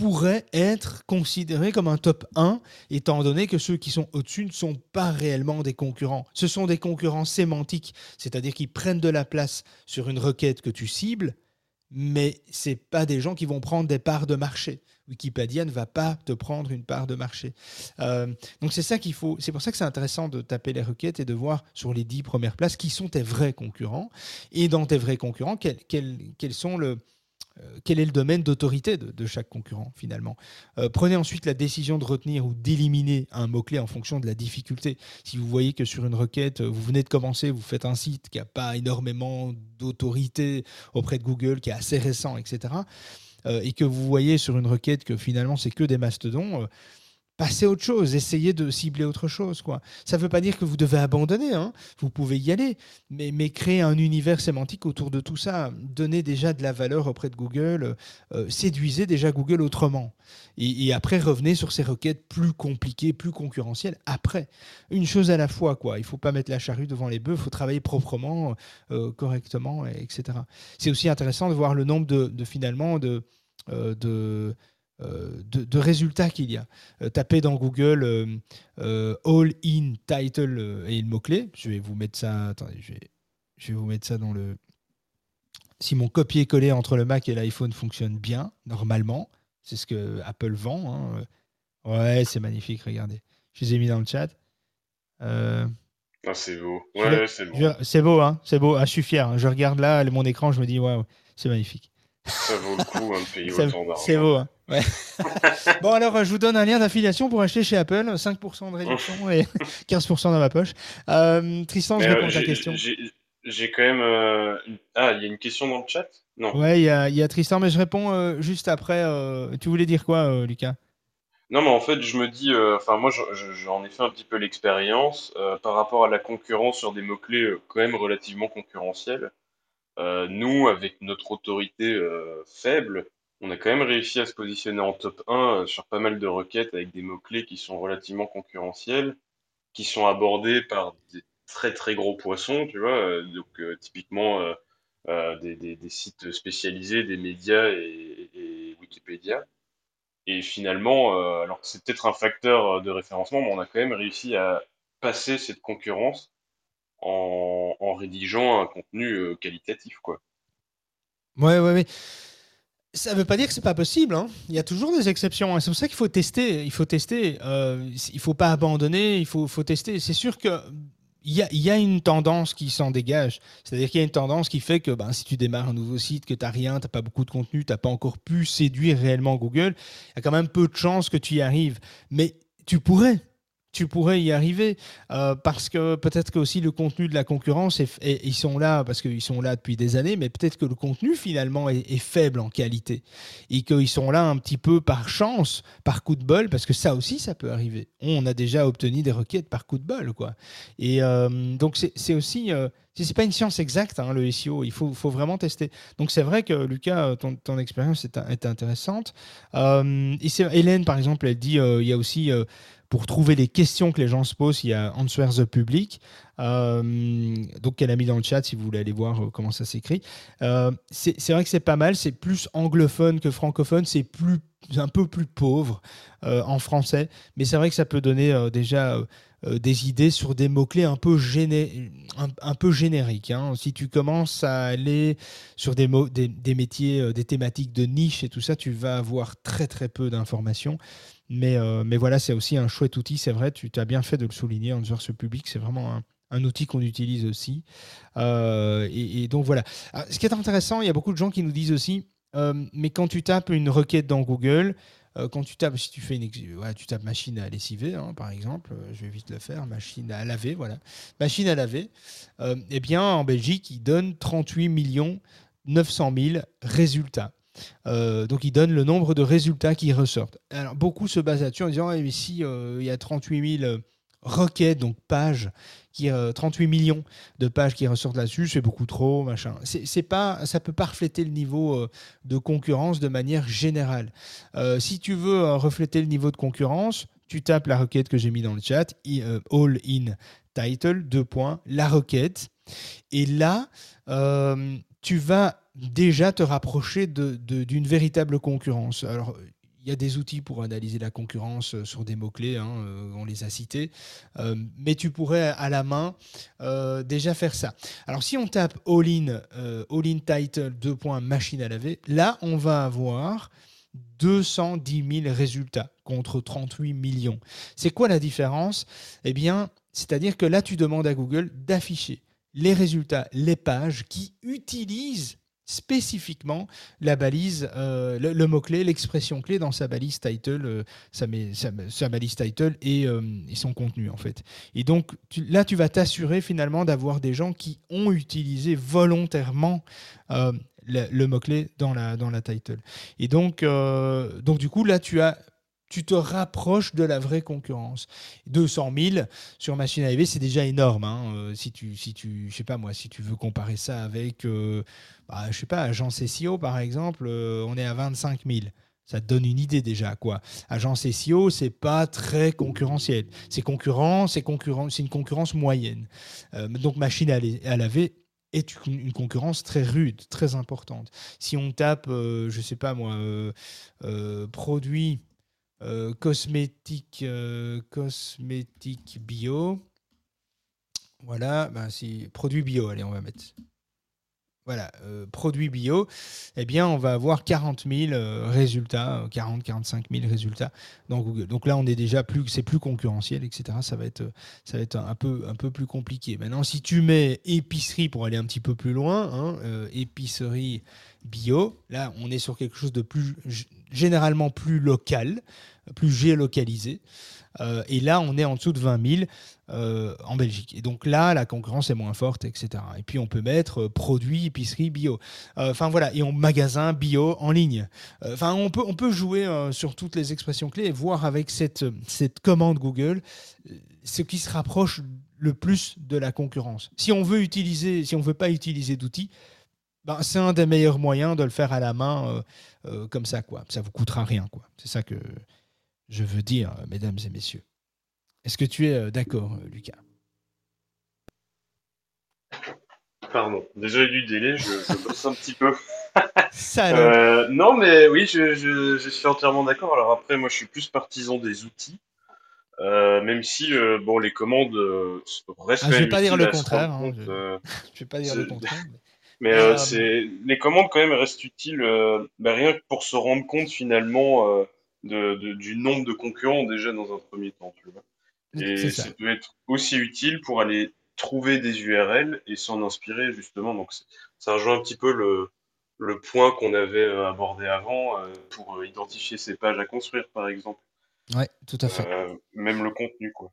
pourrait être considéré comme un top 1, étant donné que ceux qui sont au-dessus ne sont pas réellement des concurrents. Ce sont des concurrents sémantiques, c'est-à-dire qu'ils prennent de la place sur une requête que tu cibles, mais c'est pas des gens qui vont prendre des parts de marché. Wikipédia ne va pas te prendre une part de marché. Euh, donc c'est ça qu'il faut. C'est pour ça que c'est intéressant de taper les requêtes et de voir sur les dix premières places qui sont tes vrais concurrents et dans tes vrais concurrents quels sont le quel est le domaine d'autorité de, chaque concurrent finalement. Euh, prenez ensuite la décision de retenir ou d'éliminer un mot-clé en fonction de la difficulté. Si vous voyez que sur une requête, vous venez de commencer, vous faites un site qui n'a pas énormément d'autorité auprès de Google, qui est assez récent, etc., euh, et que vous voyez sur une requête que finalement c'est que des mastodons, passez autre chose, essayez de cibler autre chose. Quoi. Ça ne veut pas dire que vous devez abandonner, hein. vous pouvez y aller, mais, mais, créer un univers sémantique autour de tout ça, donner déjà de la valeur auprès de Google, euh, séduisez déjà Google autrement. Et, après, revenez sur ces requêtes plus compliquées, plus concurrentielles, après. Une chose à la fois, quoi. il ne faut pas mettre la charrue devant les bœufs, il faut travailler proprement, euh, correctement, etc. C'est aussi intéressant de voir le nombre de, finalement. Euh, de euh, de, résultats qu'il y a. Euh, tapez dans Google euh, All in title et le mot-clé. Je vais vous mettre ça. Attendez, je vais, je vais vous mettre ça dans le. Si mon copier-coller entre le Mac et l'iPhone fonctionne bien, normalement, c'est ce que Apple vend. Hein, ouais, c'est magnifique, regardez. Je les ai mis dans le chat. Ah, c'est beau. Ouais, c'est beau. C'est beau, hein. C'est beau. Ah, je suis fier. Hein. Je regarde là mon écran, je me dis, ouais, c'est magnifique. Ça vaut le coup, un pays autant d'argent. C'est beau, hein. bon, alors, je vous donne un lien d'affiliation pour acheter chez Apple. 5% de réduction et 15% dans ma poche. Euh, Tristan, je réponds à ta question. J'ai quand même. Euh, ah, il y a une question dans le chat? Non. Ouais, il y a, y a, Tristan, mais je réponds euh, juste après. tu voulais dire quoi, Lucas? Non, mais en fait, je me dis, enfin, moi, j'en ai fait un petit peu l'expérience par rapport à la concurrence sur des mots-clés quand même relativement concurrentiels. nous, avec notre autorité faible, on a quand même réussi à se positionner en top 1 euh, sur pas mal de requêtes avec des mots-clés qui sont relativement concurrentiels, qui sont abordés par des très très gros poissons, tu vois, euh, donc euh, typiquement des, sites spécialisés, des médias et, Wikipédia. Et finalement, alors que c'est peut-être un facteur de référencement, mais on a quand même réussi à passer cette concurrence en, rédigeant un contenu qualitatif, quoi. Ouais, ouais, ouais. Ça ne veut pas dire que c'est pas possible. Hein. Il y a toujours des exceptions. Hein. C'est pour ça qu'il faut tester. Il faut tester. Euh, faut pas abandonner. Il faut, tester. C'est sûr que il y, a, y, a, une tendance qui s'en dégage. C'est-à-dire qu'il y a une tendance qui fait que ben, si tu démarres un nouveau site, que tu n'as rien, tu n'as pas beaucoup de contenu, tu n'as pas encore pu séduire réellement Google, il y a quand même peu de chances que tu y arrives. Mais tu pourrais tu pourrais y arriver euh, parce que peut-être que aussi le contenu de la concurrence est, ils sont là parce qu'ils sont là depuis des années mais peut-être que le contenu finalement est, faible en qualité et qu'ils sont là un petit peu par chance par coup de bol parce que ça aussi ça peut arriver on a déjà obtenu des requêtes par coup de bol quoi et euh, donc c'est aussi euh, c'est pas une science exacte, hein, le SEO. Il faut, faut, vraiment tester. Donc c'est vrai que Lucas, ton, ton expérience est, intéressante. et Hélène, par exemple, elle dit il y a aussi pour trouver les questions que les gens se posent, il y a Answers the Public, euh, donc qu'elle a mis dans le chat si vous voulez aller voir euh, comment ça s'écrit. Euh, c'est vrai que c'est pas mal, c'est plus anglophone que francophone, c'est un peu plus pauvre en français, mais c'est vrai que ça peut donner déjà des idées sur des mots-clés un, peu un, peu génériques. Hein. Si tu commences à aller sur des, des métiers, des thématiques de niche et tout ça, tu vas avoir très très peu d'informations. Mais, euh, mais voilà, c'est aussi un chouette outil, c'est vrai, tu as bien fait de le souligner, en ce public, c'est vraiment un, outil qu'on utilise aussi. Euh, et, donc voilà. Ah, ce qui est intéressant, il y a beaucoup de gens qui nous disent aussi, euh, mais quand tu tapes une requête dans Google, quand tu tapes, si tu fais une, tu tapes machine à lessiver, hein, par exemple, je vais vite le faire, machine à laver, voilà, machine à laver, eh bien, en Belgique, il donne 38 millions 900 000 résultats. Euh, donc il donne le nombre de résultats qui ressortent. Alors beaucoup se basent là-dessus en disant eh, si euh, il y a 38 000 euh, requêtes, donc pages, qui, 38 millions de pages qui ressortent là-dessus, c'est beaucoup trop, machin. C'est pas, ça peut pas refléter le niveau de concurrence de manière générale. si tu veux refléter le niveau de concurrence, tu tapes la requête que j'ai mis dans le chat, all in title, deux points, la requête, et là, tu vas déjà te rapprocher d'une véritable concurrence. Alors, il y a des outils pour analyser la concurrence euh, sur des mots-clés, hein, euh, on les a cités, euh, mais tu pourrais à la main déjà faire ça. Alors si on tape all-in, title 2. machine à laver, là on va avoir 210 000 résultats contre 38 millions. C'est quoi la différence? Eh bien, c'est-à-dire que là tu demandes à Google d'afficher les résultats, les pages qui utilisent spécifiquement la balise, euh, le, mot-clé, l'expression clé dans sa balise title, euh, sa, balise title euh, et, son contenu en fait. Et donc là, tu vas t'assurer finalement d'avoir des gens qui ont utilisé volontairement le, mot-clé dans la, dans la title. Et donc, donc du coup, là, tu as tu te rapproches de la vraie concurrence. 200 000 sur machine à laver, c'est déjà énorme. Hein. Euh, si tu, si tu, je sais pas moi, si tu veux comparer ça avec, euh, bah, je sais pas, agence SEO par exemple, euh, on est à 25 000. Ça te donne une idée déjà, quoi. Agence SEO, c'est pas très concurrentiel. C'est concurrent, c'est concurrent, c'est une concurrence moyenne. donc machine à, laver est une concurrence très rude, très importante. Si on tape, je sais pas moi, produit euh, cosmétique, euh, bio. Voilà, ben si, produit bio, allez, on va mettre. Voilà, euh, produit bio, eh bien, on va avoir 40 000 résultats, 40-45 000 résultats dans Google. Donc là, on est déjà plus, c'est plus concurrentiel, etc. Ça va être, un peu plus compliqué. Maintenant, si tu mets épicerie pour aller un petit peu plus loin, hein, épicerie bio, là, on est sur quelque chose de plus généralement plus local, plus géolocalisé. Euh, et là, on est en dessous de 20 000 euh, en Belgique. Et donc là, la concurrence est moins forte, etc. Et puis on peut mettre euh, produits, épicerie, bio. Enfin voilà, et en magasin bio en ligne. Enfin, on peut, on peut jouer sur toutes les expressions clés et voir avec cette, cette commande Google ce qui se rapproche le plus de la concurrence. Si on veut utiliser, si on veut pas utiliser d'outils, ben, c'est un des meilleurs moyens de le faire à la main comme ça, quoi. Ça vous coûtera rien, quoi. C'est ça que je veux dire, mesdames et messieurs. Est-ce que tu es euh, d'accord, euh, Lucas? Pardon, désolé du délai, je, je bosse un petit peu. Euh, non, mais oui, je, suis entièrement d'accord. Alors après, moi, je suis plus partisan des outils. même si bon les commandes restent ah, je vais pas dire le contraire hein, je... je... vais pas dire le contraire mais, c'est les commandes quand même restent utiles bah, rien que pour se rendre compte finalement de, du nombre de concurrents déjà dans un premier temps, tu vois. Et ça. peut être aussi utile pour aller trouver des URL et s'en inspirer justement. Donc ça rejoint un petit peu le, le point qu'on avait euh, abordé avant euh, pour euh, identifier ces pages à construire, par exemple. Ouais, tout à fait. même le contenu, quoi.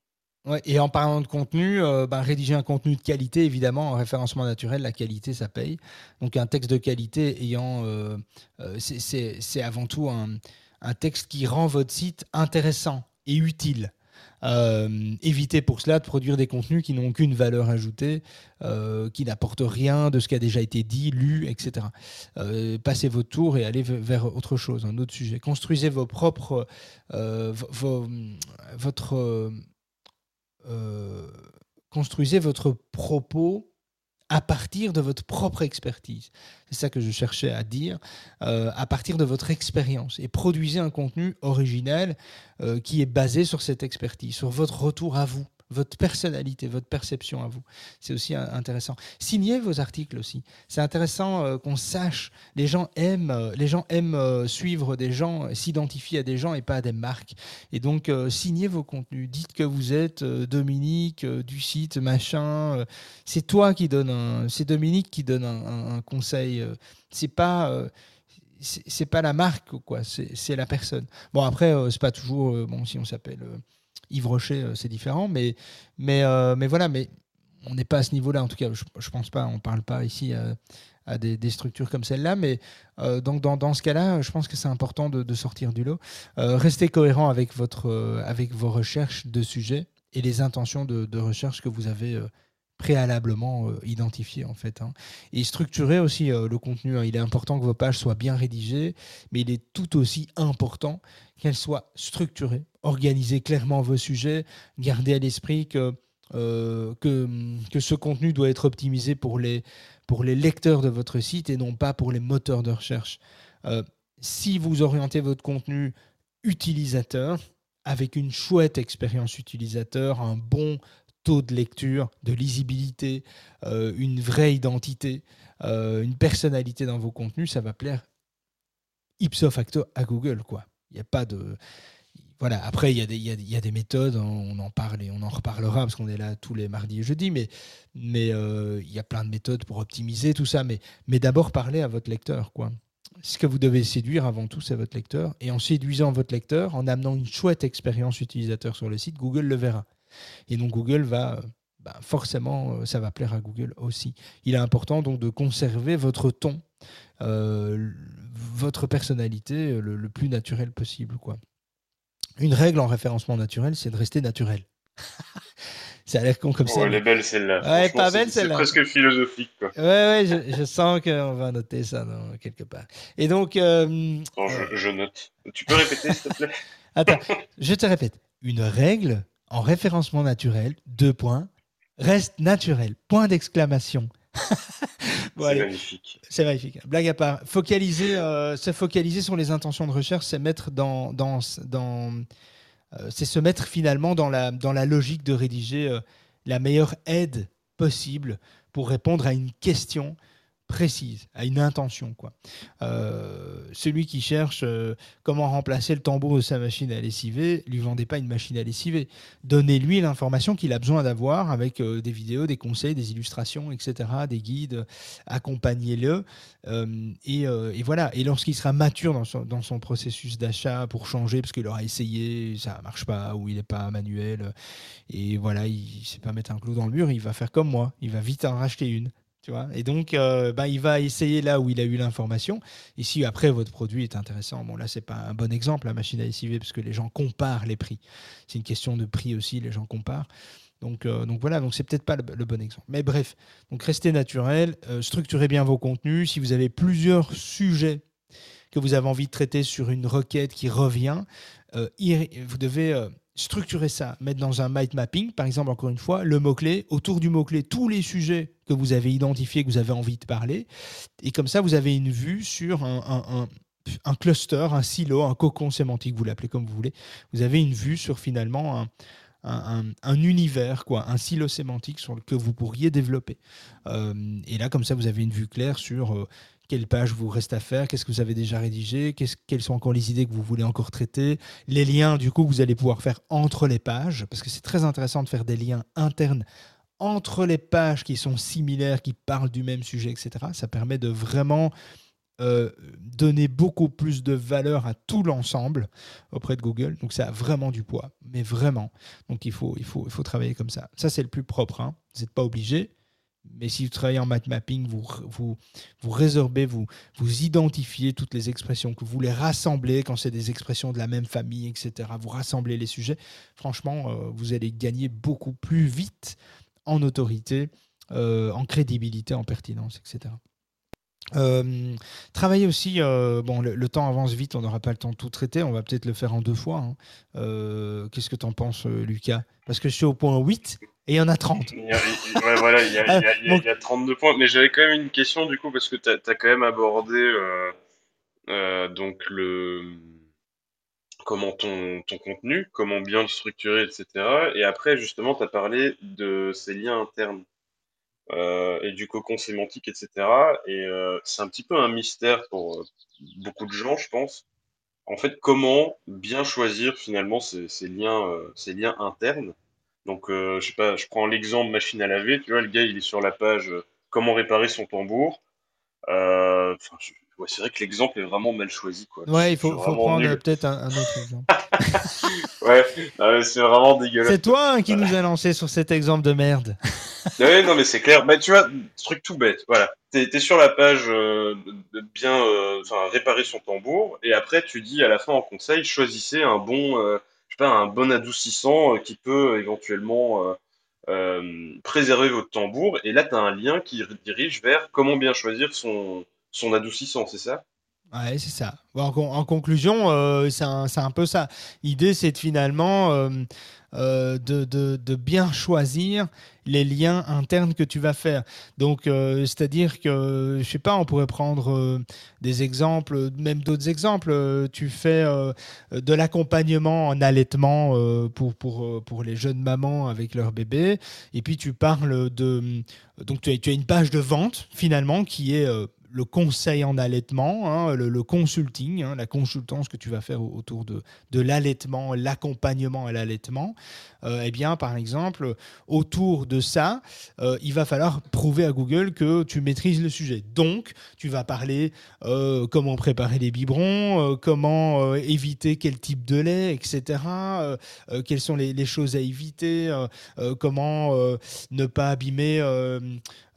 Et en parlant de contenu, ben, rédiger un contenu de qualité, évidemment, en référencement naturel, la qualité, ça paye. Donc un texte de qualité ayant, c'est avant tout un, texte qui rend votre site intéressant et utile. Euh, évitez pour cela de produire des contenus qui n'ont aucune valeur ajoutée, euh, qui n'apportent rien de ce qui a déjà été dit, lu, etc. Euh, passez votre tour et allez vers autre chose, un autre sujet. Construisez vos propres, votre, construisez votre propos à partir de votre propre expertise. C'est ça que je cherchais à dire, euh, à partir de votre expérience. Et produisez un contenu original euh, qui est basé sur cette expertise, sur votre retour à vous votre personnalité, votre perception à vous. C'est aussi intéressant. Signez vos articles aussi. C'est intéressant euh, qu'on sache. Les gens aiment, euh, les gens aiment euh, suivre des gens, s'identifier à des gens et pas à des marques. Et donc, signez vos contenus. Dites que vous êtes Dominique du site machin. c'est toi qui donne c'est Dominique qui donne un, conseil. c'est pas c'est pas la marque quoi c'est la personne bon après c'est pas toujours bon si on s'appelle Yves Rocher, euh, c'est différent, euh, mais voilà, mais on n'est pas à ce niveau-là, en tout cas, je, ne pense pas, on ne parle pas ici à, des, structures comme celle-là, mais euh, donc dans, ce cas-là, je pense que c'est important de, sortir du lot. restez cohérent avec vos recherches de sujets et les intentions de, recherche que vous avez préalablement identifiées en fait. Hein. Et structurer aussi le contenu. Hein. Il est important que vos pages soient bien rédigées, mais il est tout aussi important qu'elles soient structurées organiser clairement vos sujets, garder à l'esprit que, euh, que, que, ce contenu doit être optimisé pour les, pour les lecteurs de votre site et non pas pour les moteurs de recherche. Euh, si vous orientez votre contenu utilisateur avec une chouette expérience utilisateur, un bon de lecture, de lisibilité, euh, une vraie identité, euh, une personnalité dans vos contenus, ça va plaire ipso facto à Google. quoi. Il a pas de voilà, après, il y, a des, il, y a, des méthodes, on en parle et on en reparlera parce qu'on est là tous les mardis et jeudis, mais, mais euh, il y a plein de méthodes pour optimiser tout ça. Mais, mais d'abord, parlez à votre lecteur. quoi. Ce que vous devez séduire avant tout, c'est votre lecteur. Et en séduisant votre lecteur, en amenant une chouette expérience utilisateur sur le site, Google le verra. Et donc, Google va. Bah, forcément, euh, ça va plaire à Google aussi. Il est important donc de conserver votre ton, euh, votre personnalité le, le plus naturel possible. quoi. Une règle en référencement naturel, c'est de rester naturel. ça a l'air con comme ça. elle est belle celle-là. Ouais, pas belle celle-là. C'est presque philosophique. Quoi. Ouais, ouais, je, je sens qu'on va noter ça dans, quelque part. Et donc. Euh, je, je, note. Tu peux répéter, s'il te plaît? Attends, je te répète. Une règle en référencement naturel, deux points, reste naturel. Point d'exclamation. c'est magnifique. C'est magnifique. Blague à part. Focaliser, euh, se focaliser sur les intentions de recherche, c'est mettre dans, dans, dans euh, c'est se mettre finalement dans la, dans la logique de rédiger euh, la meilleure aide possible pour répondre à une question précise, à une intention. Quoi. Euh, celui qui cherche euh, comment remplacer le tambour de sa machine à lessiver, lui vendez pas une machine à lessiver. Donnez-lui l'information qu'il a besoin d'avoir avec euh, des vidéos, des conseils, des illustrations, etc., des guides. Accompagnez-le. Et, et, voilà. Et lorsqu'il sera mature dans son, dans son processus d'achat pour changer, parce qu'il aura essayé, ça marche pas, ou il n'est pas manuel, et voilà, il ne sait pas mettre un clou dans le mur, il va faire comme moi. Il va vite en racheter une et donc, euh, bah, il va essayer là où il a eu l'information. Et si après votre produit est intéressant, bon là, c'est pas un bon exemple, la machine à lessiver, parce que les gens comparent les prix. C'est une question de prix aussi, les gens comparent. Donc, euh, donc voilà, donc c'est peut-être pas le, bon exemple. Mais bref, donc restez naturel, euh, structurez bien vos contenus. Si vous avez plusieurs sujets que vous avez envie de traiter sur une requête qui revient, vous devez structurer ça, mettre dans un mind mapping, par exemple, encore une fois, le mot-clé, autour du mot-clé, tous les sujets que vous avez identifiés, que vous avez envie de parler. Et comme ça, vous avez une vue sur un, cluster, un silo, un cocon sémantique, vous l'appelez comme vous voulez. Vous avez une vue sur finalement un, univers, quoi, un silo sémantique sur le, que vous pourriez développer. Euh, et là, comme ça, vous avez une vue claire sur euh, quelle page vous reste à faire, qu'est-ce que vous avez déjà rédigé, quelles sont encore les idées que vous voulez encore traiter, les liens du coup que vous allez pouvoir faire entre les pages, parce que c'est très intéressant de faire des liens internes entre les pages qui sont similaires, qui parlent du même sujet, etc. Ça permet de vraiment euh, donner beaucoup plus de valeur à tout l'ensemble auprès de Google. Donc ça a vraiment du poids, mais vraiment. Donc il faut, il faut, il faut travailler comme ça. Ça c'est le plus propre. Hein. Vous n'êtes pas obligé, mais si vous travaillez en math mapping, vous, vous, vous résorbez, vous, vous identifiez toutes les expressions, que vous les rassemblez quand c'est des expressions de la même famille, etc. Vous rassemblez les sujets. Franchement, euh, vous allez gagner beaucoup plus vite en autorité, euh, en crédibilité, en pertinence, etc. Euh, travailler aussi, bon, le, temps avance vite, on n'aura pas le temps de tout traiter, on va peut-être le faire en deux fois. Hein. Qu'est-ce que tu en penses, Lucas? Parce que je suis au point 8 et il y en a 30. Il y a, voilà, il y, a, il, y a, 32 points. Mais j'avais quand même une question du coup, parce que tu as, quand même abordé euh, euh, donc le comment ton, ton contenu, comment bien le structurer, etc. Et après, justement, tu as parlé de ces liens internes euh, et du cocon sémantique, etc. Et c'est un petit peu un mystère pour beaucoup de gens, je pense. En fait, comment bien choisir finalement ces, ces liens, ces liens internes donc, euh, je sais pas, je prends l'exemple machine à laver. Tu vois, le gars, il est sur la page euh, comment réparer son tambour. Euh, c'est vrai que l'exemple est vraiment mal choisi. Quoi. Ouais, il faut, prendre peut-être un, autre exemple. ouais, c'est vraiment dégueulasse. C'est toi hein, qui nous a lancé sur cet exemple de merde. ouais, non, mais c'est clair. Bah, tu vois, truc tout bête. Voilà. T'es es sur la page de bien réparer son tambour, et après, tu dis à la fin en conseil, choisissez un bon un bon adoucissant euh, qui peut éventuellement euh, euh, préserver votre tambour. Et là, tu as un lien qui dirige vers comment bien choisir son, son adoucissant, c'est ça? Ouais, c'est ça. En, con- en conclusion, euh, c'est un, peu ça. L'idée, c'est de finalement euh, euh, de, de- bien choisir les liens internes que tu vas faire. Donc, euh, c'est-à-dire que, je sais pas, on pourrait prendre euh, des exemples, même d'autres exemples. Tu fais de l'accompagnement en allaitement pour, pour, pour les jeunes mamans avec leur bébé. Et puis, tu parles de... Donc, tu as, tu as une page de vente, finalement, qui est... le conseil en allaitement, hein, le, consulting, hein, la consultance que tu vas faire au- autour de, l'allaitement, l'accompagnement à l'allaitement, euh, eh bien, par exemple, autour de ça, euh, il va falloir prouver à Google que tu maîtrises le sujet. Donc, tu vas parler euh, comment préparer les biberons, comment éviter quel type de lait, etc. quelles sont les, choses à éviter, comment ne pas abîmer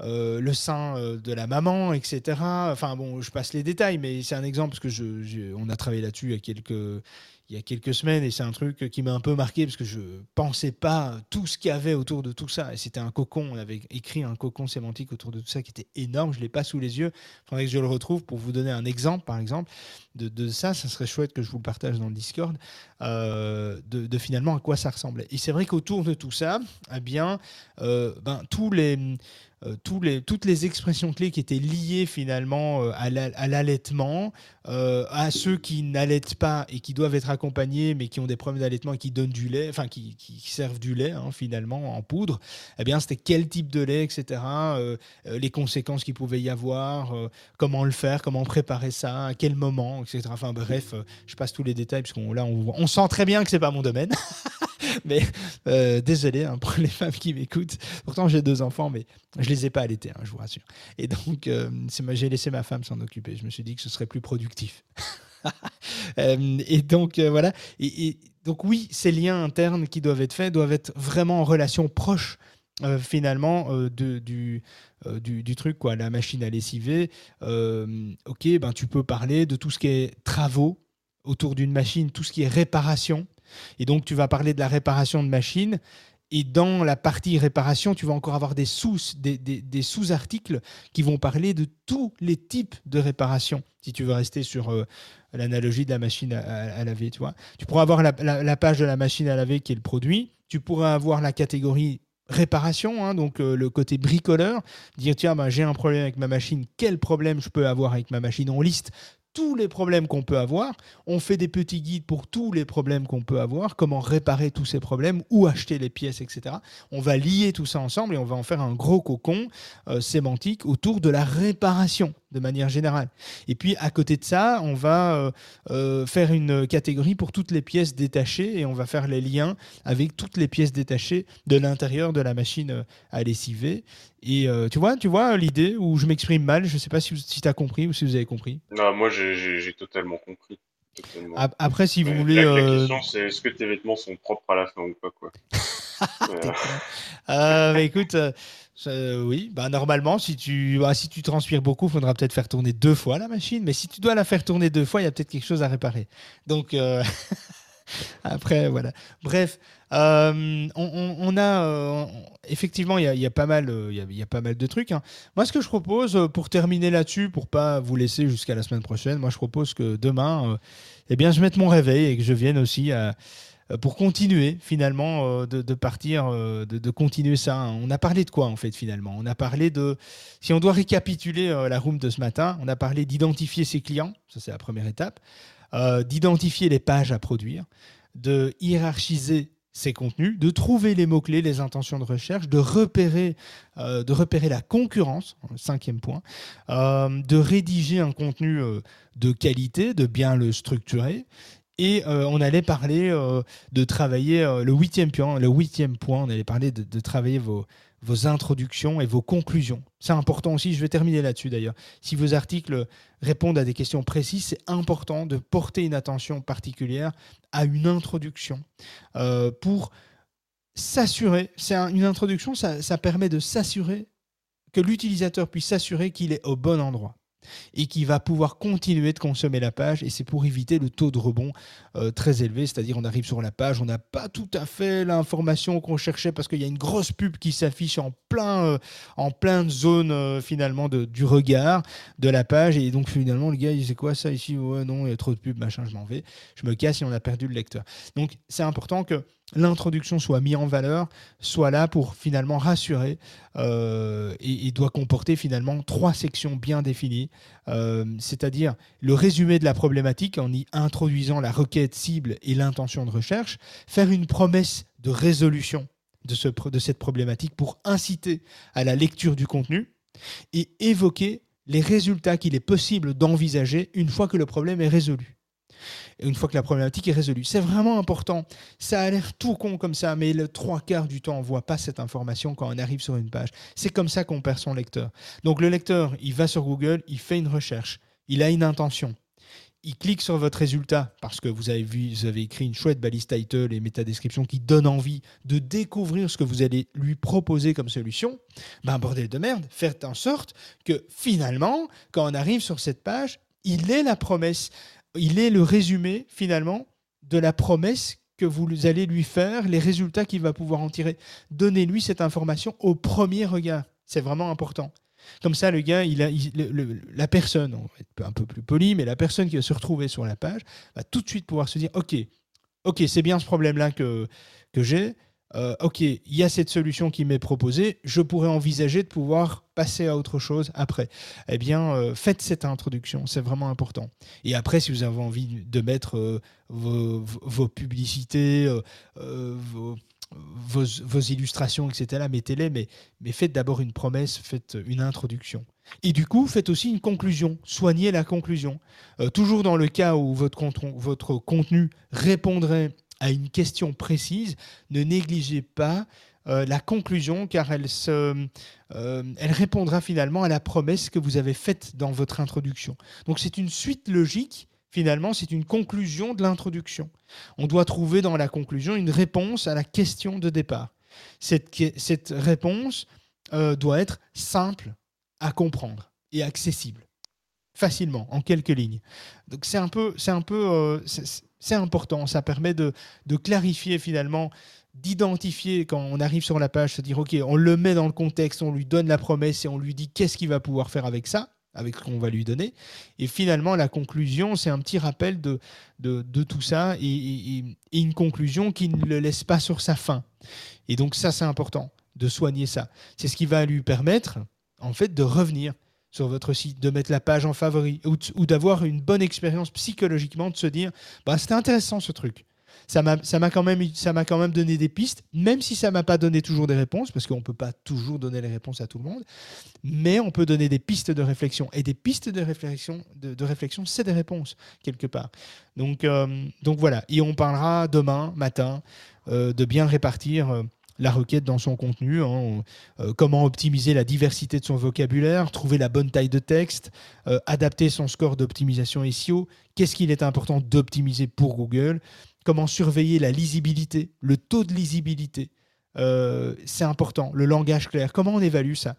euh, le sein euh, de la maman, etc. Enfin bon, je passe les détails, mais c'est un exemple parce que je, on a travaillé là-dessus il y a quelques il y a quelques semaines et c'est un truc qui m'a un peu marqué parce que je pensais pas tout ce qu'il y avait autour de tout ça. Et c'était un cocon on avait écrit un cocon sémantique autour de tout ça qui était énorme je l'ai pas sous les yeux. Faudrait que je le retrouve pour vous donner un exemple par exemple de, de ça. Ça serait chouette que je vous le partage dans le Discord euh, de, finalement à quoi ça ressemblait et c'est vrai qu'autour de tout ça eh bien euh, ben tous les euh, les, toutes les expressions clés qui étaient liées finalement euh, à la- à l'allaitement, à ceux qui n'allaitent pas et qui doivent être accompagnés, mais qui ont des problèmes d'allaitement et qui donnent du lait, enfin qui, servent du lait hein, finalement en poudre, eh bien c'était quel type de lait, etc. les conséquences qu'il pouvait y avoir, comment le faire, comment préparer ça, à quel moment, etc. Enfin bref, je passe tous les détails parce qu'on là on, on sent très bien que c'est pas mon domaine. mais euh, désolé hein, pour les femmes qui m'écoutent. Pourtant j'ai deux enfants, mais je les ai pas allaités, hein, je vous rassure. Et donc, euh, j'ai laissé ma femme s'en occuper. Je me suis dit que ce serait plus productif. Euh, et donc, euh, voilà. Et, donc, oui, ces liens internes qui doivent être faits doivent être vraiment en relation proche, finalement, de, du, du, du truc, quoi. La machine à lessiver. ok, ben, tu peux parler de tout ce qui est travaux autour d'une machine, tout ce qui est réparation. Et donc, tu vas parler de la réparation de machine. Et dans la partie réparation, tu vas encore avoir des sous, des, des- des sous-articles qui vont parler de tous les types de réparation. Si tu veux rester sur euh, l'analogie de la machine à, laver, tu vois. Tu pourras avoir la page de la machine à laver qui est le produit. Tu pourras avoir la catégorie réparation, hein, donc euh, le côté bricoleur, dire tiens, ben, j'ai un problème avec ma machine, quel problème je peux avoir avec ma machine On liste tous les problèmes qu'on peut avoir. On fait des petits guides pour tous les problèmes qu'on peut avoir, comment réparer tous ces problèmes, où acheter les pièces, etc. On va lier tout ça ensemble et on va en faire un gros cocon euh, sémantique autour de la réparation de manière générale. Et puis à côté de ça, on va euh, euh, faire une catégorie pour toutes les pièces détachées et on va faire les liens avec toutes les pièces détachées de l'intérieur de la machine à lessiver. Et tu vois, tu vois l'idée où je m'exprime mal, je ne sais pas si, si tu as compris ou si vous avez compris. Non, moi j'ai totalement compris. Totalement. Après, si vous voulez... la, la euh, question c'est est-ce que tes vêtements sont propres à la fin ou pas quoi. Euh, bah, écoute, euh, euh, oui, bah, normalement, si tu, bah, si tu transpires beaucoup, il faudra peut-être faire tourner deux fois la machine. Mais si tu dois la faire tourner deux fois, il y a peut-être quelque chose à réparer. Donc, euh, après, voilà. Bref, euh, on, a euh, effectivement, il y a, pas mal, euh, il y a, pas mal de trucs. hein. Moi, ce que je propose, pour terminer là-dessus, pour pas vous laisser jusqu'à la semaine prochaine, moi, je propose que demain, eh bien, je mette mon réveil et que je vienne aussi pour continuer finalement de, partir, de, de continuer ça. hein. On a parlé de quoi en fait finalement? On a parlé de, si on doit récapituler la room de ce matin, on a parlé d'identifier ses clients, ça c'est la première étape, euh, d'identifier les pages à produire, de hiérarchiser ses contenus, de trouver les mots-clés, les intentions de recherche, de repérer, euh, de repérer la concurrence, cinquième point, euh, de rédiger un contenu de qualité, de bien le structurer, et on allait parler de travailler le huitième point. Le huitième point, on allait parler de travailler vos, vos introductions et vos conclusions. C'est important aussi. Je vais terminer là-dessus d'ailleurs. Si vos articles répondent à des questions précises, c'est important de porter une attention particulière à une introduction euh, pour s'assurer. C'est un- une introduction, ça permet de s'assurer que l'utilisateur puisse s'assurer qu'il est au bon endroit. Et qui va pouvoir continuer de consommer la page. Et c'est pour éviter le taux de rebond euh, très élevé, c'est-à-dire on arrive sur la page, on n'a pas tout à fait l'information qu'on cherchait parce qu'il y a une grosse pub qui s'affiche en plein, euh, en plein de zone euh, finalement du regard de la page. Et donc finalement le gars il dit quoi ça ici? Ouais non, il y a trop de pubs, machin, je m'en vais. Je me casse et on a perdu le lecteur. Donc c'est important que l'introduction soit mise en valeur, soit là pour finalement rassurer euh, et, doit comporter finalement trois sections bien définies, euh, c'est-à-dire le résumé de la problématique en y introduisant la requête cible et l'intention de recherche, faire une promesse de résolution de, ce, de cette problématique pour inciter à la lecture du contenu et évoquer les résultats qu'il est possible d'envisager une fois que le problème est résolu une fois que la problématique est résolue. C'est vraiment important. Ça a l'air tout con comme ça, mais le trois quarts du temps, on ne voit pas cette information quand on arrive sur une page. C'est comme ça qu'on perd son lecteur. Donc le lecteur, il va sur Google, il fait une recherche, il a une intention. Il clique sur votre résultat parce que vous avez vu, vous avez écrit une chouette balise title et métadescription qui donne envie de découvrir ce que vous allez lui proposer comme solution. Ben bordel de merde, faites en sorte que finalement, quand on arrive sur cette page, il est la promesse il est le résumé finalement de la promesse que vous allez lui faire, les résultats qu'il va pouvoir en tirer. Donnez-lui cette information au premier regard. C'est vraiment important. Comme ça, le gars, la personne, on va être un peu plus poli, mais la personne qui va se retrouver sur la page va tout de suite pouvoir se dire, OK, OK, c'est bien ce problème-là que j'ai. Euh, ok, il y a cette solution qui m'est proposée, je pourrais envisager de pouvoir passer à autre chose après. Eh bien, euh, faites cette introduction, c'est vraiment important. Et après, si vous avez envie de mettre euh, vos, publicités, vos, vos, illustrations, etc., mettez-les, mais, faites d'abord une promesse, faites une introduction. Et du coup, faites aussi une conclusion, soignez la conclusion. toujours dans le cas où votre contenu répondrait à une question précise, ne négligez pas euh, la conclusion car elle, se, euh, elle répondra finalement à la promesse que vous avez faite dans votre introduction. Donc c'est une suite logique, finalement c'est une conclusion de l'introduction. On doit trouver dans la conclusion une réponse à la question de départ. Cette, réponse euh, doit être simple à comprendre et accessible facilement en quelques lignes. Donc c'est un peu, c'est un peu, c'est important. Ça permet de, clarifier finalement, d'identifier quand on arrive sur la page, se dire ok, on le met dans le contexte, on lui donne la promesse et on lui dit qu'est-ce qu'il va pouvoir faire avec ça avec ce qu'on va lui donner. Et finalement, la conclusion, c'est un petit rappel de, de, tout ça et, une conclusion qui ne le laisse pas sur sa fin. Et donc ça, c'est important de soigner ça. C'est ce qui va lui permettre, en fait, de revenir sur votre site, de mettre la page en favori ou, d'avoir une bonne expérience psychologiquement, de se dire bah, c'était intéressant ce truc. Ça m'a quand, même, quand même donné des pistes, même si ça ne m'a pas donné toujours des réponses, parce qu'on ne peut pas toujours donner les réponses à tout le monde, mais on peut donner des pistes de réflexion. Et des pistes de réflexion, de, réflexion c'est des réponses, quelque part. Donc, euh, donc voilà, et on parlera demain matin euh, de bien répartir. Euh, la requête dans son contenu, hein, euh, comment optimiser la diversité de son vocabulaire, trouver la bonne taille de texte, euh, adapter son score d'optimisation SEO, qu'est-ce qu'il est important d'optimiser pour Google, comment surveiller la lisibilité, le taux de lisibilité. Euh, c'est important, le langage clair. Comment on évalue ça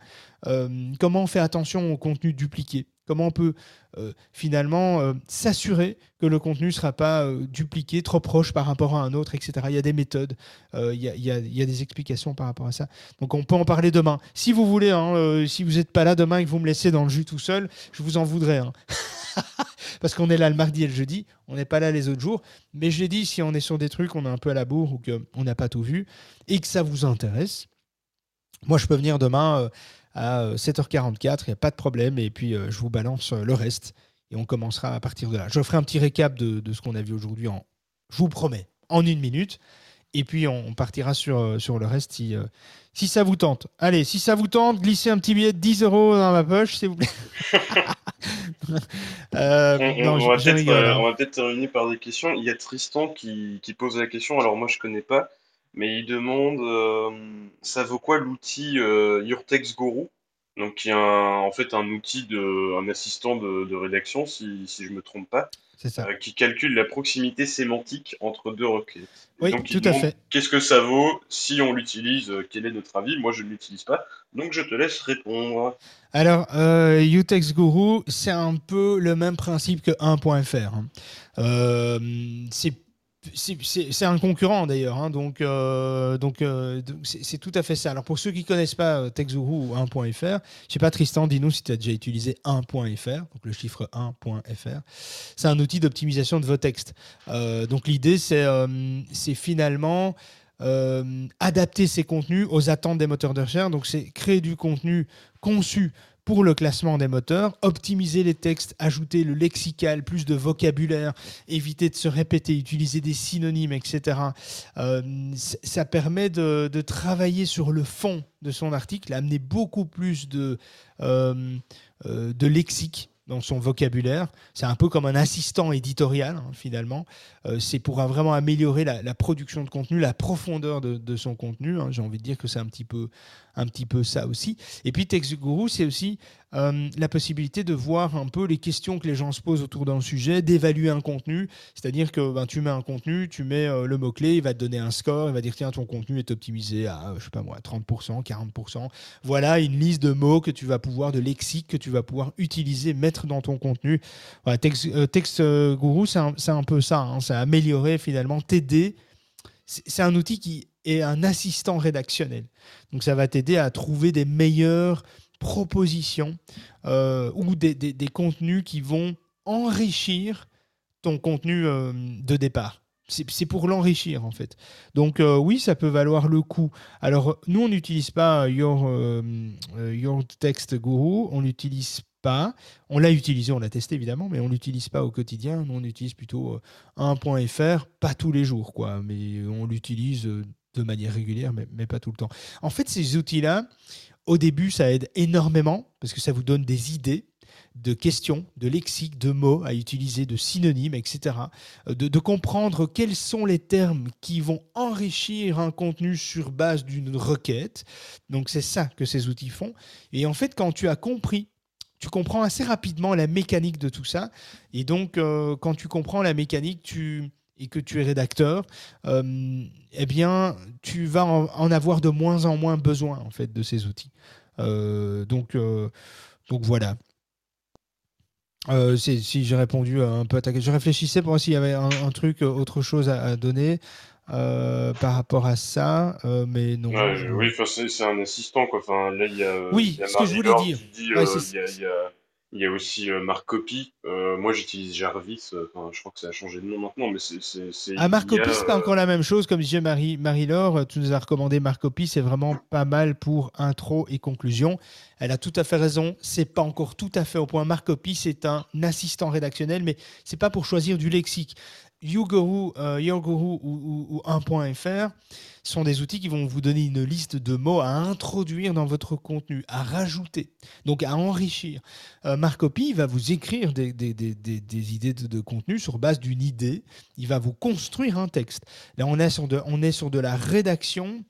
Comment on fait attention au contenu dupliqué Comment on peut euh, finalement euh, s'assurer que le contenu ne sera pas euh, dupliqué, trop proche par rapport à un autre, etc. Il y a des méthodes, il y a, des explications par rapport à ça. Donc on peut en parler demain. Si vous voulez, hein, si vous n'êtes pas là demain et que vous me laissez dans le jus tout seul, je vous en voudrais. Parce qu'on est là le mardi et le jeudi, on n'est pas là les autres jours. Mais je l'ai dit, si on est sur des trucs, on est un peu à la bourre ou qu'on n'a pas tout vu et que ça vous intéresse, moi je peux venir demain à 7h44, il n'y a pas de problème, et puis euh, je vous balance euh, le reste, et on commencera à partir de là. Je ferai un petit récap de, ce qu'on a vu aujourd'hui, en, je vous promets, en une minute, et puis on partira sur, euh, sur le reste si, si ça vous tente. Allez, si ça vous tente, glissez un petit billet de 10 euros dans ma poche, s'il vous plaît. on, va peut-être terminer par des questions. Il y a Tristan qui, qui pose la question, alors moi je connais pas mais il demande euh, ça vaut quoi l'outil euh, Urtex Guru? Donc qui est en fait un outil de un assistant de, rédaction si, si je me trompe pas ça. euh, qui calcule la proximité sémantique entre deux requêtes. Oui, donc, tout à fait. Qu'est-ce que ça vaut Si on l'utilise, euh, quel est notre avis? Moi, je ne l'utilise pas, donc je te laisse répondre. Alors, euh, Utex Guru, c'est un peu le même principe que 1.fr. hein. Euh, c'est c'est- un concurrent d'ailleurs, hein, donc euh, donc euh, c'est tout à fait ça. Alors pour ceux qui connaissent pas euh, TextGuru ou 1.fr, je sais pas Tristan, dis-nous si tu as déjà utilisé 1.fr, donc le chiffre 1.fr. C'est un outil d'optimisation de vos textes. Donc l'idée c'est c'est finalement adapter ces contenus aux attentes des moteurs de recherche. Donc c'est créer du contenu conçu pour le classement des moteurs, optimiser les textes, ajouter le lexical, plus de vocabulaire, éviter de se répéter, utiliser des synonymes, etc. Euh, ça permet de, travailler sur le fond de son article, amener beaucoup plus de, euh, euh, lexique dans son vocabulaire. C'est un peu comme un assistant éditorial, hein, finalement. C'est pour vraiment améliorer la, production de contenu, la profondeur de, de son contenu. hein. J'ai envie de dire que c'est un petit peu, un petit peu ça aussi. Et puis TextGuru, c'est aussi euh, la possibilité de voir un peu les questions que les gens se posent autour d'un sujet, d'évaluer un contenu. C'est-à-dire que ben, tu mets un contenu, tu mets euh, le mot-clé, il va te donner un score, il va dire tiens, ton contenu est optimisé à, euh, je sais pas moi, 30%, 40%. Voilà une liste de mots que tu vas pouvoir, de lexique que tu vas pouvoir utiliser, mettre dans ton contenu. Voilà, Text, euh, c'est un, peu ça. hein. ça a amélioré finalement, t'aider. C'est un outil qui est un assistant rédactionnel. Donc ça va t'aider à trouver des meilleures propositions euh, ou des, des- contenus qui vont enrichir ton contenu euh, de départ. C'est pour l'enrichir en fait. Donc euh, oui, ça peut valoir le coup. Alors nous, on n'utilise pas Your, Your Text Guru, on l'utilise pas. On l'a utilisé, on l'a testé évidemment, mais on l'utilise pas au quotidien. Nous, on utilise plutôt euh, 1.fr, pas tous les jours, quoi, mais on l'utilise de manière régulière, mais, pas tout le temps. En fait, ces outils-là, au début, ça aide énormément parce que ça vous donne des idées de questions, de lexique, de mots à utiliser, de synonymes, etc. Euh, De, de comprendre quels sont les termes qui vont enrichir un contenu sur base d'une requête. Donc c'est ça que ces outils font. Et en fait, quand tu as compris, tu comprends assez rapidement la mécanique de tout ça. Et donc, euh, quand tu comprends la mécanique, tu et que tu es rédacteur, euh, eh bien, tu vas en, en avoir de moins en moins besoin en fait de ces outils. Euh, donc, euh, donc voilà. Si j'ai répondu un peu à ta question, je réfléchissais pour voir s'il y avait un, un truc, autre chose à, à donner par rapport à ça, mais non. Ouais, je- oui, c'est un assistant, quoi. Enfin, là, il y a, Oui, y a ce que je voulais dire. dit, Ouais, il y a, aussi euh, Marc Copy. Euh, moi, j'utilise Jarvis. euh, Enfin, je crois que ça a changé de nom maintenant, mais c'est... À Marcopy, IA, c'est pas euh, encore la même chose. Comme disait Marie, Marie-Laure, tu nous as recommandé Marcopy, c'est vraiment pas mal pour intro et conclusion. Elle a tout à fait raison. C'est pas encore tout à fait au point. Marcopy, c'est un assistant rédactionnel, mais c'est pas pour choisir du lexique. YouGuru, euh, ou, ou- ou 1.fr sont des outils qui vont vous donner une liste de mots à introduire dans votre contenu, à rajouter, donc à enrichir. Euh, Marcopy va vous écrire des, idées de, contenu sur base d'une idée. Il va vous construire un texte. Là, on est sur de la rédaction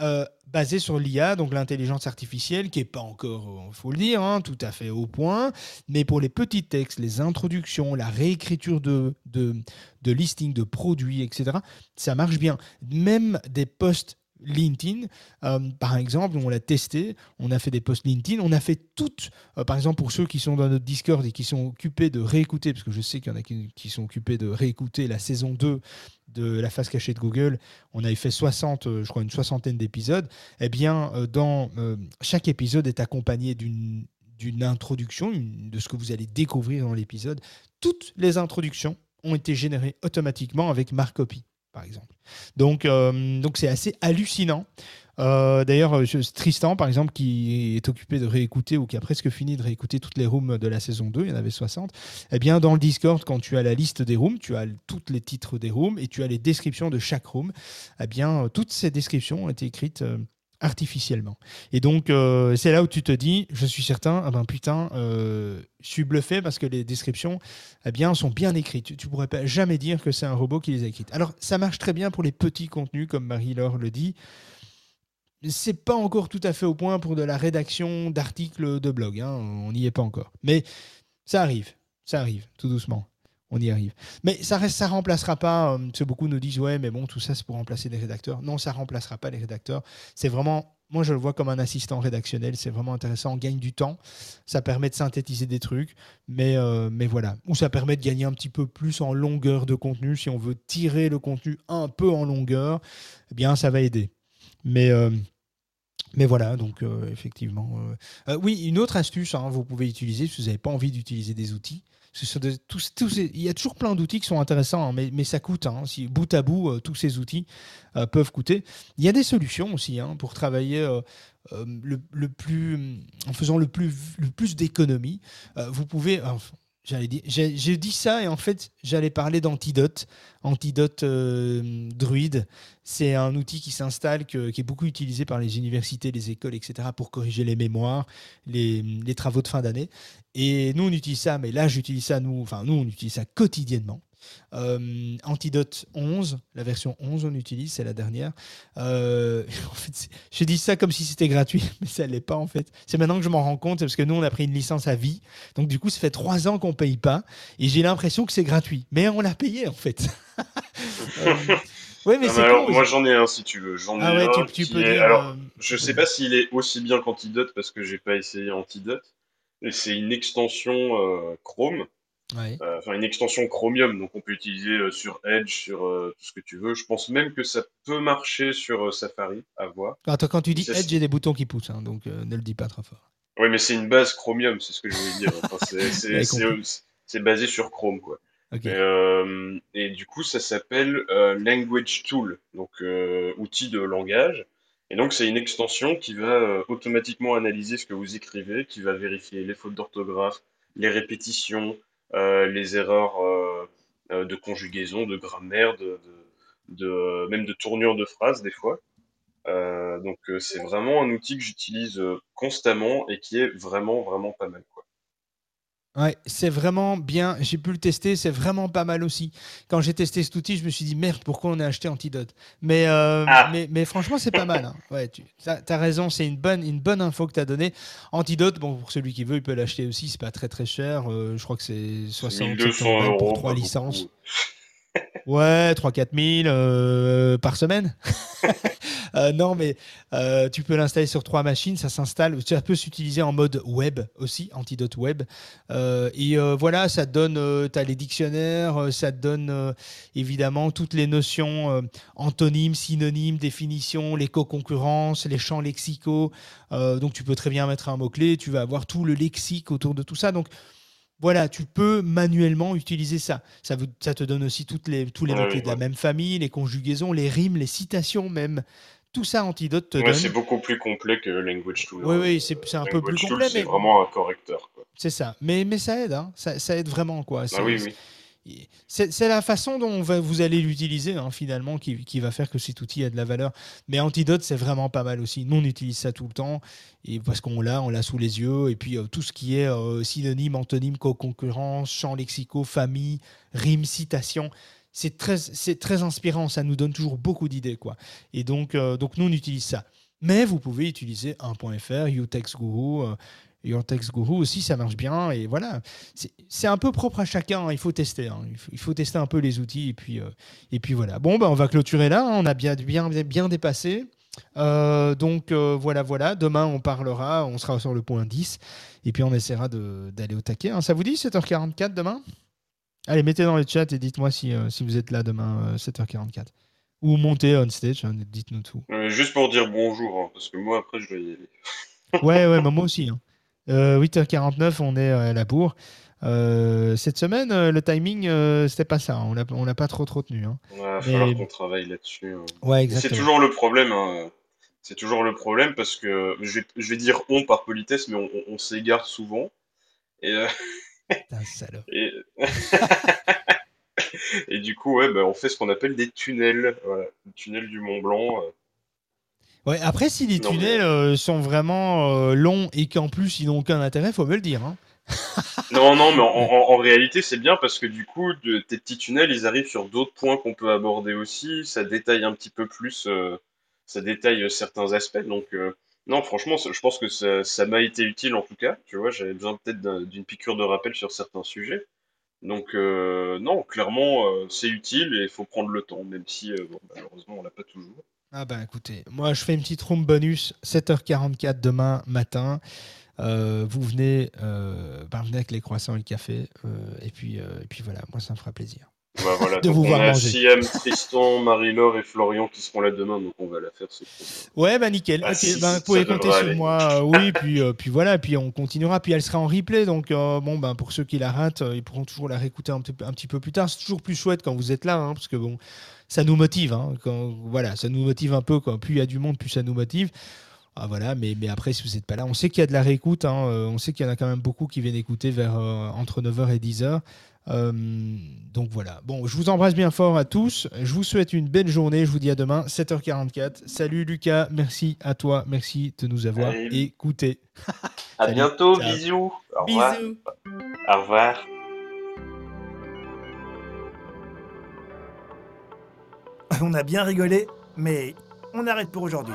euh, basée sur l'IA, donc l'intelligence artificielle, qui n'est pas encore, il faut le dire, hein, tout à fait au point. Mais pour les petits textes, les introductions, la réécriture de, de, de listings de produits, etc., ça marche bien. Même des posts LinkedIn, euh, par exemple, on l'a testé, on a fait des posts LinkedIn, on a fait toutes, euh, par exemple pour ceux qui sont dans notre Discord et qui sont occupés de réécouter, parce que je sais qu'il y en a qui, sont occupés de réécouter la saison 2 de la face cachée de Google, on avait fait 60, euh, je crois une soixantaine d'épisodes, eh bien, dans chaque épisode est accompagné d'une introduction, de ce que vous allez découvrir dans l'épisode. Toutes les introductions ont été générées automatiquement avec Marcopy, par exemple. Donc, euh, donc c'est assez hallucinant. Euh, D'ailleurs, euh, Tristan, par exemple, qui est occupé de réécouter ou qui a presque fini de réécouter toutes les rooms de la saison 2, il y en avait 60, eh bien, dans le Discord, quand tu as la liste des rooms, tu as tous les titres des rooms et tu as les descriptions de chaque room, eh bien, toutes ces descriptions ont été écrites artificiellement. Et donc, euh, c'est là où tu te dis, je suis certain, ah ben putain, euh, je suis bluffé parce que les descriptions, eh bien, sont bien écrites. Tu, tu pourrais jamais dire que c'est un robot qui les a écrites. Alors, ça marche très bien pour les petits contenus, comme Marie-Laure le dit. C'est pas encore tout à fait au point pour de la rédaction d'articles de blog. hein. On n'y est pas encore. Mais ça arrive, ça arrive, tout doucement. On y arrive. Mais ça reste, ça remplacera pas. euh, parce que beaucoup nous disent ouais, mais bon, tout ça c'est pour remplacer les rédacteurs. Non, ça remplacera pas les rédacteurs. C'est vraiment, moi je le vois comme un assistant rédactionnel. C'est vraiment intéressant. On gagne du temps. Ça permet de synthétiser des trucs, mais euh, mais voilà. Ou ça permet de gagner un petit peu plus en longueur de contenu. Si on veut tirer le contenu un peu en longueur, eh bien ça va aider. Mais euh, mais voilà, donc effectivement. oui, une autre astuce, hein, vous pouvez utiliser si vous n'avez pas envie d'utiliser des outils. Il y a toujours plein d'outils qui sont intéressants, hein, mais, ça coûte. hein. si bout à bout, euh, tous ces outils euh, peuvent coûter. Il y a des solutions aussi hein, pour travailler euh, le, plus, en faisant le plus, le plus d'économies. Vous pouvez. J'ai dit ça et en fait j'allais parler d'Antidote, Antidote euh, Druid. C'est un outil qui s'installe, qui est beaucoup utilisé par les universités, les écoles, etc. pour corriger les mémoires, les travaux de fin d'année. Et nous on utilise ça, mais là j'utilise ça, nous, enfin nous on utilise ça quotidiennement. Euh, Antidote 11, la version 11 on utilise, c'est la dernière. Euh, en fait, je dis ça comme si c'était gratuit, mais ça l'est pas en fait. C'est maintenant que je m'en rends compte, c'est parce que nous on a pris une licence à vie, donc du coup ça fait trois ans qu'on paye pas, et j'ai l'impression que c'est gratuit, mais on l'a payé en fait. Euh, mais Ah, c'est alors, con, moi j'en ai un si tu veux. J'en ai Ah ouais, un tu, peux est- dire. Alors, je sais pas s'il est aussi bien qu'Antidote parce que j'ai pas essayé Antidote. Et c'est une extension Chrome, ouais. euh, enfin une extension Chromium, donc on peut utiliser euh, sur Edge, sur euh, tout ce que tu veux. Je pense même que ça peut marcher sur Safari, à voir. Attends, quand tu dis Edge, c'est- j'ai des boutons qui poussent, hein, donc ne le dis pas trop fort. Oui, mais c'est une base Chromium, c'est ce que je voulais dire. Enfin, c'est- basé sur Chrome, quoi. Et, euh, et du coup, ça s'appelle euh, Language Tool, donc euh, outil de langage. Et donc, c'est une extension qui va automatiquement analyser ce que vous écrivez, qui va vérifier les fautes d'orthographe, les répétitions, les erreurs euh, euh, de conjugaison, de grammaire, de, même de tournure de phrases des fois. Euh, donc, euh, c'est vraiment un outil que j'utilise euh, constamment et qui est vraiment, vraiment pas mal. Ouais, c'est vraiment bien. J'ai pu le tester, c'est vraiment pas mal aussi. Quand j'ai testé cet outil, je me suis dit merde, pourquoi on a acheté Antidote? Mais, euh, Ah. mais, mais franchement, c'est pas mal. hein. Ouais, tu as, raison, c'est une bonne, une bonne info que tu as donnée. Antidote, bon, pour celui qui veut, il peut l'acheter aussi, c'est pas très très cher. Euh, je crois que c'est 60 1200 70 balles euros, pour trois licences. Ouais, 3-4 000 euh, par semaine. Euh, non, mais euh, tu peux l'installer sur trois machines, ça s'installe. Ça peut s'utiliser en mode web aussi, Antidote Web. Euh, et voilà, ça te donne, tu as les dictionnaires, ça te donne évidemment toutes les notions antonymes, synonymes, définitions, les co-concurrences, les champs lexicaux. Donc tu peux très bien mettre un mot-clé, tu vas avoir tout le lexique autour de tout ça. Donc voilà, tu peux manuellement utiliser ça. Ça, ça te donne aussi toutes les, tous les mots-clés de la même famille, les conjugaisons, les rimes, les citations même. Tout ça, Antidote te Ouais, donne. c'est beaucoup plus complet que Language Tool. Oui, hein. oui, c'est un peu Language plus Tool, complet, c'est mais vraiment un correcteur. C'est ça. Mais, mais ça aide, hein. ça, ça aide vraiment. quoi. Ah C'est- oui, oui. C'est la façon dont va- vous allez l'utiliser hein, finalement qui, qui va faire que cet outil a de la valeur. Mais Antidote, c'est vraiment pas mal aussi. Nous, on utilise ça tout le temps et parce qu'on l'a, on l'a sous les yeux. Et puis euh, tout ce qui est euh, synonyme, antonyme, co-concurrence, champs lexicaux, famille, rime, citation, c'est très, très inspirant. Ça nous donne toujours beaucoup d'idées. quoi. Et donc, euh, donc, nous, on utilise ça. Mais vous pouvez utiliser 1.fr, UTextGuru. euh, Your Text Guru aussi, ça marche bien. Et voilà, c'est un peu propre à chacun. hein, Il faut tester. hein, Il, faut, il faut tester un peu les outils. Et puis, euh, et puis voilà. Bon, bah, on va clôturer là. hein, On a bien, bien, bien, dépassé. Euh, donc voilà, voilà. Demain, on parlera. On sera sur le point 10. Et puis, on essaiera d'aller au taquet. Ça vous dit 7h44 demain? Allez, mettez dans le chat et dites-moi si, euh, si vous êtes là demain, euh, 7h44. Ou montez on stage. hein, Dites-nous tout. Euh, juste pour dire bonjour, hein, parce que moi après je dois y aller. Ouais, ouais, bah, moi aussi. hein. Euh, 8h49, on est à la bourre. Euh, cette semaine, euh, le timing, euh, c'était pas ça. On l'a, on l'a pas trop, trop tenu. Il va Mais- falloir qu'on travaille là-dessus. Ouais, Et C'est exactement. toujours le problème. C'est toujours le problème parce que je vais, je vais dire on par politesse, mais on, on- on s'égare souvent. Et, euh, Putain, salaud. et... et du coup, ouais, bah, on fait ce qu'on appelle des tunnels. Voilà, le tunnel du Mont Blanc. euh. Ouais, après, si les Non, mais- tunnels euh, sont vraiment euh, longs et qu'en plus ils n'ont aucun intérêt, faut me le dire. hein. Non, non, mais en, en- en réalité, c'est bien parce que du coup, de, tes petits tunnels, ils arrivent sur d'autres points qu'on peut aborder aussi. Ça détaille un petit peu plus, ça détaille certains aspects. Donc, non, franchement, je pense que ça, m'a été utile en tout cas. Tu vois, j'avais besoin peut-être d'un- d'une piqûre de rappel sur certains sujets. Donc euh, non, clairement, euh, c'est utile et il faut prendre le temps, même si euh, malheureusement on l'a pas toujours. Ah ben écoutez, moi je fais une petite room bonus, 7h44 demain matin. Vous venez, ben, venez avec les croissants et le café. et, puis, et puis voilà, moi ça me fera plaisir. Bah, voilà, De vous on voir a manger. Tristan, Marie-Laure et Florian qui seront là demain, donc on va la faire ce. Ouais, bah nickel. Ah, si, si, vous pouvez compter sur aller. moi. euh, oui, puis, euh, puis voilà, puis on continuera. Puis elle sera en replay. Donc, euh, bon, ben, pour ceux qui la ratent, euh, ils pourront toujours la réécouter un petit, peu- un petit peu plus tard. C'est toujours plus chouette quand vous êtes là, hein, parce que bon, ça nous motive. hein, quand, voilà, ça nous motive un peu. Quand, plus il y a du monde, plus ça nous motive. Ah, voilà, mais, mais après, si vous n'êtes pas là, on sait qu'il y a de la réécoute. hein, on sait qu'il y en a quand même beaucoup qui viennent écouter vers euh, entre 9h et 10h. Euh, donc voilà. Bon, je vous embrasse bien fort à tous. Je vous souhaite une belle journée. Je vous dis à demain, 7h44. Salut Lucas, merci à toi, merci de nous avoir Allez. écoutés. À Salut. bientôt, Ciao. bisous. Au revoir. Bisous. Au revoir. On a bien rigolé, mais on arrête pour aujourd'hui.